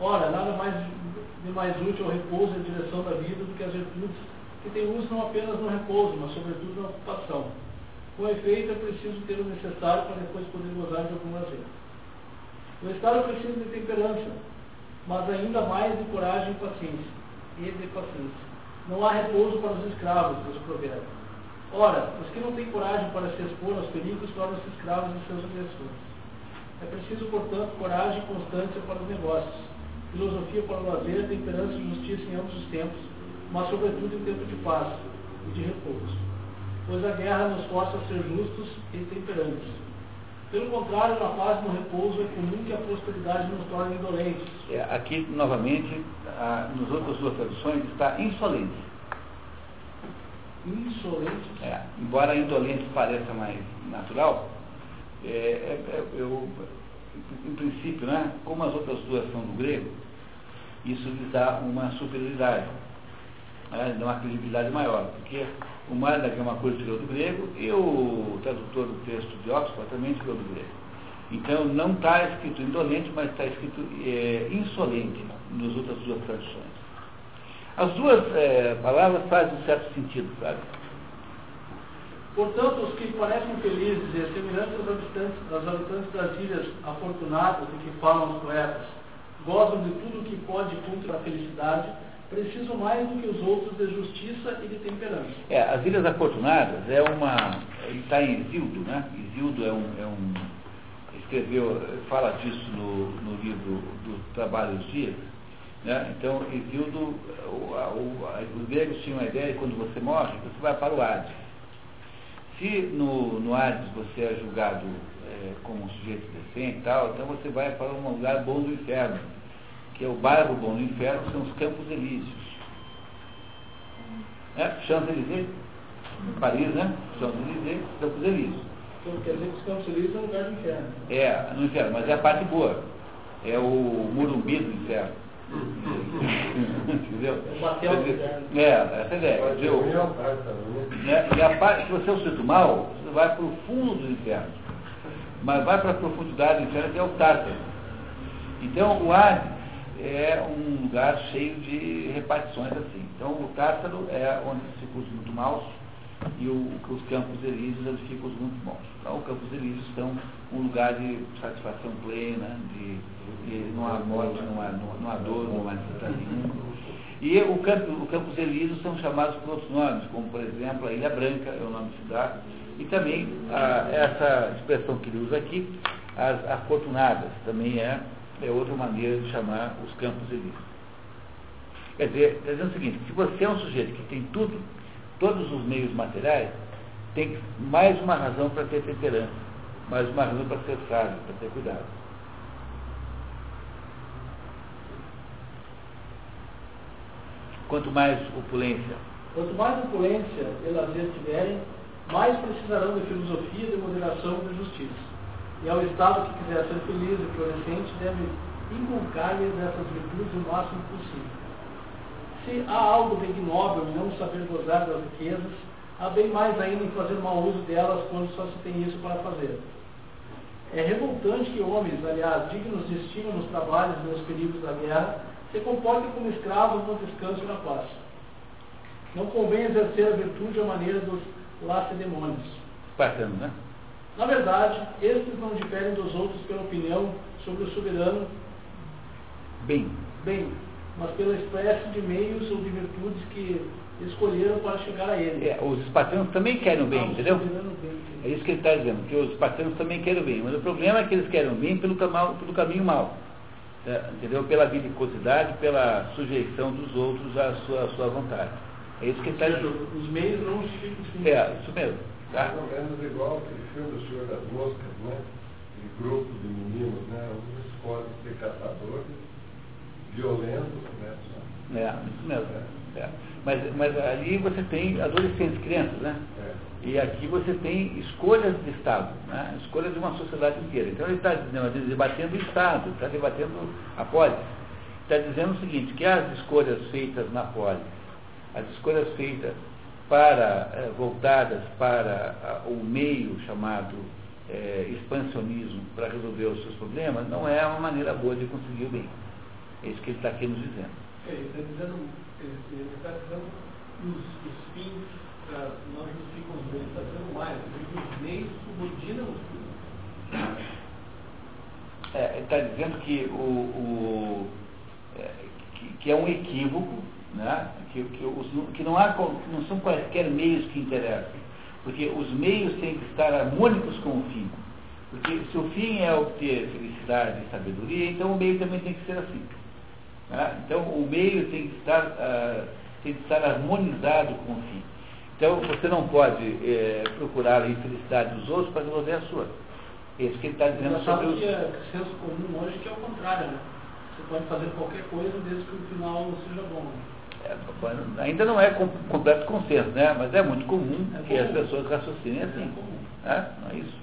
Ora, nada mais de mais útil ao repouso e à direção da vida do que as virtudes que tem uso não apenas no repouso, mas sobretudo na ocupação. Com efeito, é preciso ter o necessário para depois poder gozar de algum lazer. O Estado precisa de temperança, mas ainda mais de coragem e paciência. E de paciência. Não há repouso para os escravos, diz o provérbio. Ora, os que não têm coragem para se expor aos perigos tornam-se escravos de seus agressores. É preciso, portanto, coragem e constância para os negócios, filosofia para o lazer, temperança e justiça em ambos os tempos, mas sobretudo em tempo de paz e de repouso. Pois a guerra nos força a ser justos e temperantes. Pelo contrário, na paz e no repouso é comum que a prosperidade nos torne indolentes. É, aqui, novamente, a, nos outras duas traduções, está insolente. Insolente? É, embora indolente pareça mais natural, é, é, é, eu, em princípio, né, como as outras duas são do grego, isso lhes dá uma superioridade né, de uma credibilidade maior, porque o Mardak é uma coisa que tirou do grego e o tradutor do texto de Oxford também tirou do grego. Então não está escrito indolente, mas está escrito é, insolente nas outras duas traduções. As duas é, palavras fazem um certo sentido, sabe? Portanto, os que parecem felizes e semelhantes aos habitantes, aos habitantes das ilhas afortunadas de que falam os poetas, gozam de tudo o que pode contra a felicidade, preciso mais do que os outros de justiça e de temperança. É, as Ilhas Afortunadas é uma. Ele está em Isildo, né? Isildo é um, é um. escreveu, fala disso no, no livro do Trabalho dos Dias. Né? Então, Isildo, o, o, os gregos tinham a ideia de quando você morre, você vai para o Hades. Se no, no Hades você é julgado é, como um sujeito decente e tal, então você vai para um lugar bom do inferno que é o bairro bom do inferno, são os Campos Elíseos. É, Champs-Élysées, Paris, né? Champs-Élysées, Campos Elíseos. Então quer dizer que os Campos Elíseos é um lugar do inferno. É, no inferno, mas é a parte boa. É o Murumbi do inferno. Entendeu? É o batel do inferno. É, essa é a ideia. Entendeu? Né? E a parte, se você é o sinto mal, você vai para o fundo do inferno. Mas vai para a profundidade do inferno, que é o Tártaro. Então, o Hades é um lugar cheio de repartições assim. Então o Tártaro é onde ficam os muito maus e o, os campos elíseos onde ficam os muito bons. Então os campos elíseos são um lugar de satisfação plena, de, de não há morte, não há, não, não há dor, não há necessidade nenhuma. E o, campo, o Campos Elíseos são chamados por outros nomes, como por exemplo a Ilha Branca, é o nome de cidade, e também a, essa expressão que ele usa aqui, as afortunadas, também é é outra maneira de chamar os campos elíseos. Quer dizer, está dizendo o seguinte, se você é um sujeito que tem tudo, todos os meios materiais, tem mais uma razão para ter temperança, mais uma razão para ser sábio, para ter cuidado. Quanto mais opulência. Quanto mais opulência e lazer tiverem, mais precisarão de filosofia, de moderação e de justiça. E ao Estado que quiser ser feliz e florescente, deve inculcar-lhes essas virtudes o máximo possível. Se há algo de ignóbil em não saber gozar das riquezas, há bem mais ainda em fazer mau uso delas quando só se tem isso para fazer. É revoltante que homens, aliás, dignos de estima nos trabalhos e nos perigos da guerra, se comportem como escravos no descanso e na paz. Não convém exercer a virtude à maneira dos lacedemônios. Passando, né? Na verdade, estes não diferem dos outros pela opinião sobre o soberano Bem, bem, mas pela espécie de meios ou de virtudes que escolheram para chegar a ele. é, os espartanos também querem o bem, Ah, o entendeu? bem. É isso que ele está dizendo, que os espartanos também querem o bem. Mas o problema é que eles querem o bem pelo, cama- pelo caminho mau. tá? Entendeu? Pela belicosidade, pela sujeição dos outros à sua, à sua vontade. É isso que ele está dizendo. os meios não justificam os fins. É, isso mesmo. Tá? Mais ou menos igual aquele filme do Senhor das Moscas, né? Aquele grupo de meninos, né? Um escolhe ser caçadores, violentos, né? É, isso mesmo. É. Mas, mas ali você tem adolescentes, crianças, né? É. E aqui você tem escolhas de Estado, né? escolhas de uma sociedade inteira. Então ele está debatendo o Estado, está debatendo a polis. Está dizendo o seguinte, que as escolhas feitas na polis, as escolhas feitas para, eh, voltadas para o meio chamado eh, expansionismo para resolver os seus problemas, não é uma maneira boa de conseguir o bem. É isso que ele está aqui nos dizendo. É, ele está dizendo, ele está dizendo os, os fins ah, não justificam os meios, está dizendo mais, os meios subordinam os fins. É, ele está dizendo que, o, o- é, que, que é um equívoco, né? que, que, os- que não, há, não são quaisquer meios que interessem, porque os meios têm que estar harmônicos com o fim. Porque se o fim é obter felicidade e sabedoria, então o meio também tem que ser assim. né? Então o meio tem que estar, ah, tem que estar harmonizado com o fim. Então você não pode eh, procurar a infelicidade dos outros para resolver a sua. É isso que ele está dizendo sobre os. que é senso comum hoje que é o contrário, né? Você pode fazer qualquer coisa desde que o final não seja bom. né? É, ainda não é com, completo consenso, né? Mas é muito comum É que as pessoas raciocinem assim. É comum. né? Não é isso?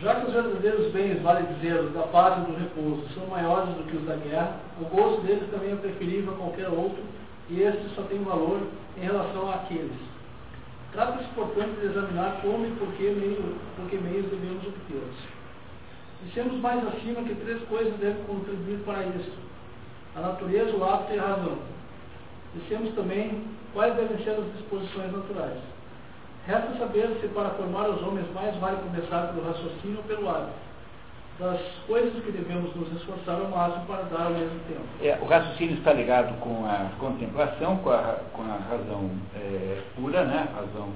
Já que os verdadeiros bens, vale dizer, os da paz e do repouso, são maiores do que os da guerra, o gozo deles também é preferível a qualquer outro, e este só tem valor em relação àqueles. Trata-se, portanto, de examinar como e por que, meio, por que meios devemos obtê-los. Dissemos mais acima que três coisas devem contribuir para isso: a natureza, o hábito e a razão. Dissemos também quais devem ser as disposições naturais. Resta saber se para formar os homens mais vale começar pelo raciocínio ou pelo hábito. Das coisas que devemos nos esforçar ao máximo para dar ao mesmo tempo. É, o raciocínio está ligado com a contemplação, com a, com a razão é, pura, né? razão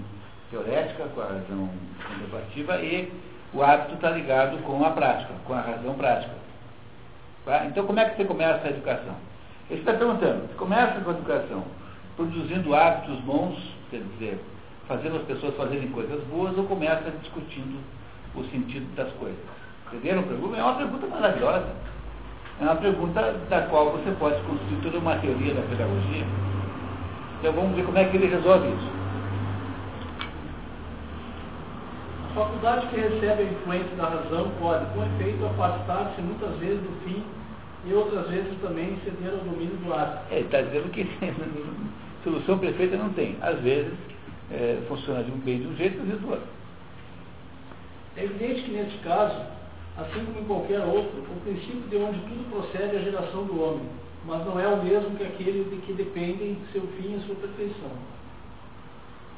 teorética, com a razão contemplativa, e o hábito está ligado com a prática, com a razão prática. Tá? Então, como é que você começa a educação? Ele está perguntando, você começa com a educação produzindo hábitos bons, quer dizer, fazendo as pessoas fazerem coisas boas, ou começa discutindo o sentido das coisas? Entenderam a pergunta? É uma pergunta maravilhosa. É uma pergunta da qual você pode construir toda uma teoria da pedagogia. Então vamos ver como é que ele resolve isso. A faculdade que recebe a influência da razão pode, com efeito, afastar-se muitas vezes do fim e outras vezes também ceder ao domínio do hábito. É, Ele está dizendo que <laughs> solução perfeita não tem. Às vezes é, funciona de um bem de um jeito, às vezes do outro. É evidente que neste caso, assim como em qualquer outro, o princípio de onde tudo procede é a geração do homem, mas não é o mesmo que aquele de que dependem seu fim e sua perfeição.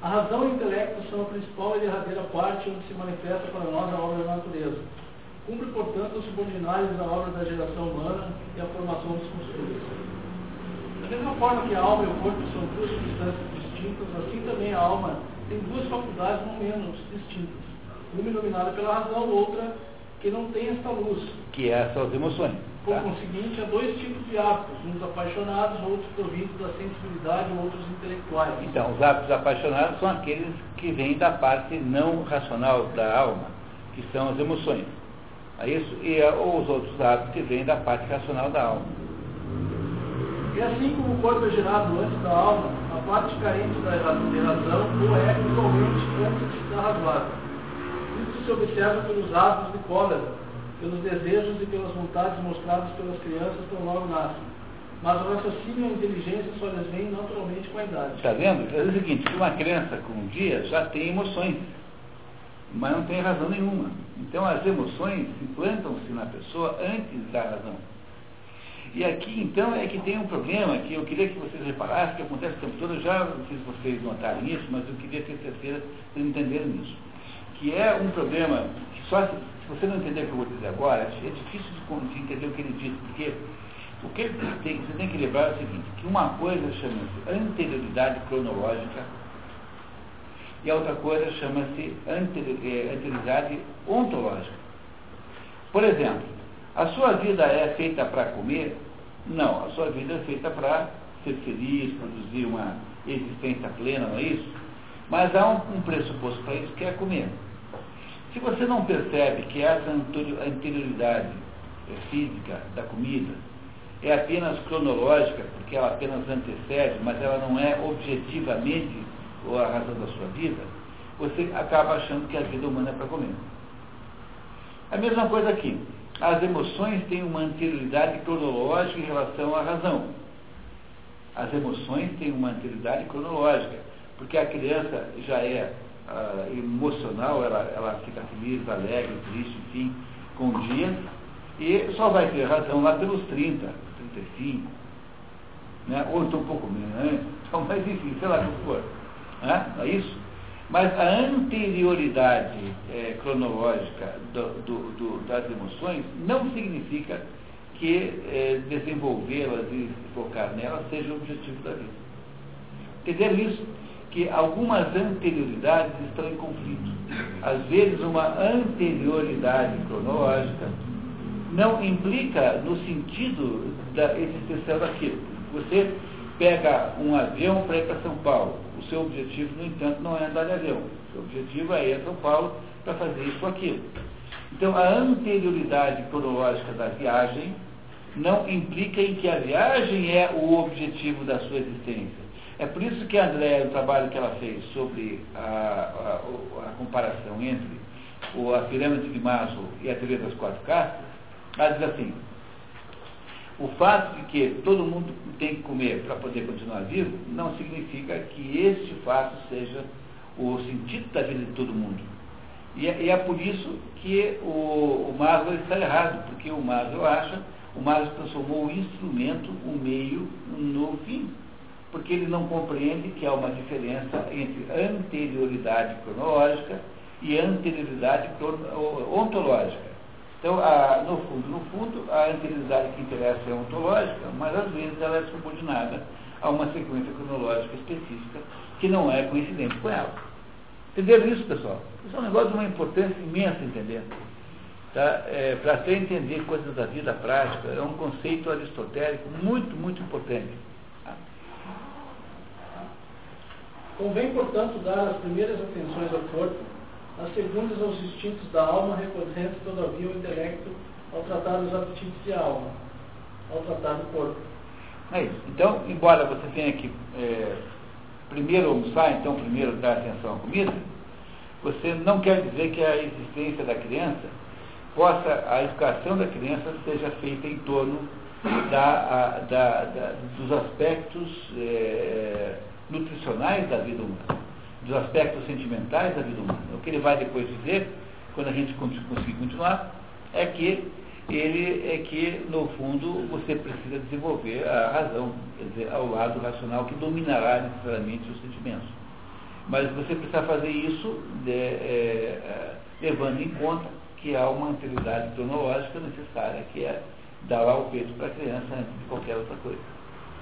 A razão e o intelecto são a principal e derradeira parte onde se manifesta para nós a obra da natureza. Cumpre, portanto, subordinar-lhes a obra da geração humana e a formação dos costumes. Da mesma forma que a alma e o corpo são duas substâncias distintas, assim também a alma tem duas faculdades não menos distintas. Uma iluminada pela razão, outra que não tem esta luz. Que é, são as emoções. Por Tá? conseguinte, há dois tipos de hábitos, uns apaixonados, outros provindos da sensibilidade, outros intelectuais. Então, os hábitos apaixonados são aqueles que vêm da parte não racional da alma, que são as emoções. É isso? E ah, os outros hábitos que vêm da parte racional da alma. E assim como o corpo é gerado antes da alma, a parte carente da razão o é igualmente antes da razoável. Se observa pelos hábitos de cólera, pelos desejos e pelas vontades mostrados pelas crianças tão logo nascem. Mas o raciocínio e a inteligência só lhes vêm naturalmente com a idade. Está vendo? É o seguinte, uma criança com um dia já tem emoções. mas não tem razão nenhuma. Então as emoções implantam-se na pessoa antes da razão. E aqui então é que tem um problema que eu queria que vocês reparassem, que acontece o tempo todo, eu já fiz vocês notarem isso, mas eu queria ter certeza de entenderem isso. Que é um problema que só se, você não entender o que eu vou dizer agora, é difícil de, de entender o que ele disse, porque o que tem, você tem que lembrar é o seguinte, que uma coisa chama-se anterioridade cronológica e a outra coisa chama-se eh, anterioridade ontológica. Por exemplo, a sua vida é feita para comer? Não, a sua vida é feita para ser feliz, produzir uma existência plena, não é isso? Mas há um, um pressuposto para isso que é comer. Se você não percebe que essa anterioridade física da comida é apenas cronológica, porque ela apenas antecede, mas ela não é objetivamente a razão da sua vida, você acaba achando que a vida humana é para comer. A mesma coisa aqui. As emoções têm uma anterioridade cronológica em relação à razão. As emoções têm uma anterioridade cronológica, porque a criança já é uh, emocional, ela, ela fica feliz, alegre, triste, enfim, com o dia, e só vai ter razão lá pelos 30, 35, né? ou então um pouco menos, né? então, <laughs> mas enfim, sei lá o que for. Né? Não é isso? Mas a anterioridade é, cronológica do, do, do, das emoções não significa que é, desenvolvê-las e focar nelas seja o objetivo da vida. Entender isso? Que algumas anterioridades estão em conflito. Às vezes, uma anterioridade cronológica não implica no sentido da existencial daquilo. Você pega um avião para ir para São Paulo. O seu objetivo, no entanto, não é andar de avião. O seu objetivo é ir a São Paulo para fazer isso ou aquilo. Então, a anterioridade cronológica da viagem não implica em que a viagem é o objetivo da sua existência. É por isso que a Andréa, no trabalho que ela fez sobre a, a, a comparação entre a pirâmide de Maslow e a teoria das quatro castas, ela diz assim, o fato de que todo mundo tem que comer para poder continuar vivo não significa que este fato seja o sentido da vida de todo mundo. E é, e é por isso que o, o Maslow está errado, porque o Maslow acha, o Maslow transformou o instrumento, o meio, no fim. Porque ele não compreende que há uma diferença entre anterioridade cronológica e anterioridade ontológica. Então, a, no fundo, no fundo, a anterioridade que interessa é ontológica, mas às vezes ela é subordinada a uma sequência cronológica específica que não é coincidente com ela. Entenderam isso, pessoal? Isso é um negócio de uma importância imensa entender. Tá? É, Para até entender coisas da vida prática, é um conceito aristotélico muito, muito importante. Tá? Convém, portanto, dar as primeiras atenções ao corpo as segundas aos instintos da alma, recorrendo todavia o intelecto ao tratar os apetites de alma, ao tratar do corpo. É isso. Então, embora você tenha que é, primeiro almoçar, então primeiro dar atenção à comida, você não quer dizer que a existência da criança possa, a educação da criança seja feita em torno da, a, da, da, dos aspectos é, nutricionais da vida humana dos aspectos sentimentais da vida humana. O que ele vai depois dizer, quando a gente conseguir continuar, é que ele é que, no fundo, você precisa desenvolver a razão, quer dizer, ao lado racional que dominará necessariamente os sentimentos. Mas você precisa fazer isso de, é, é, levando em conta que há uma anterioridade cronológica necessária, que é dar lá o peito para a criança antes de qualquer outra coisa.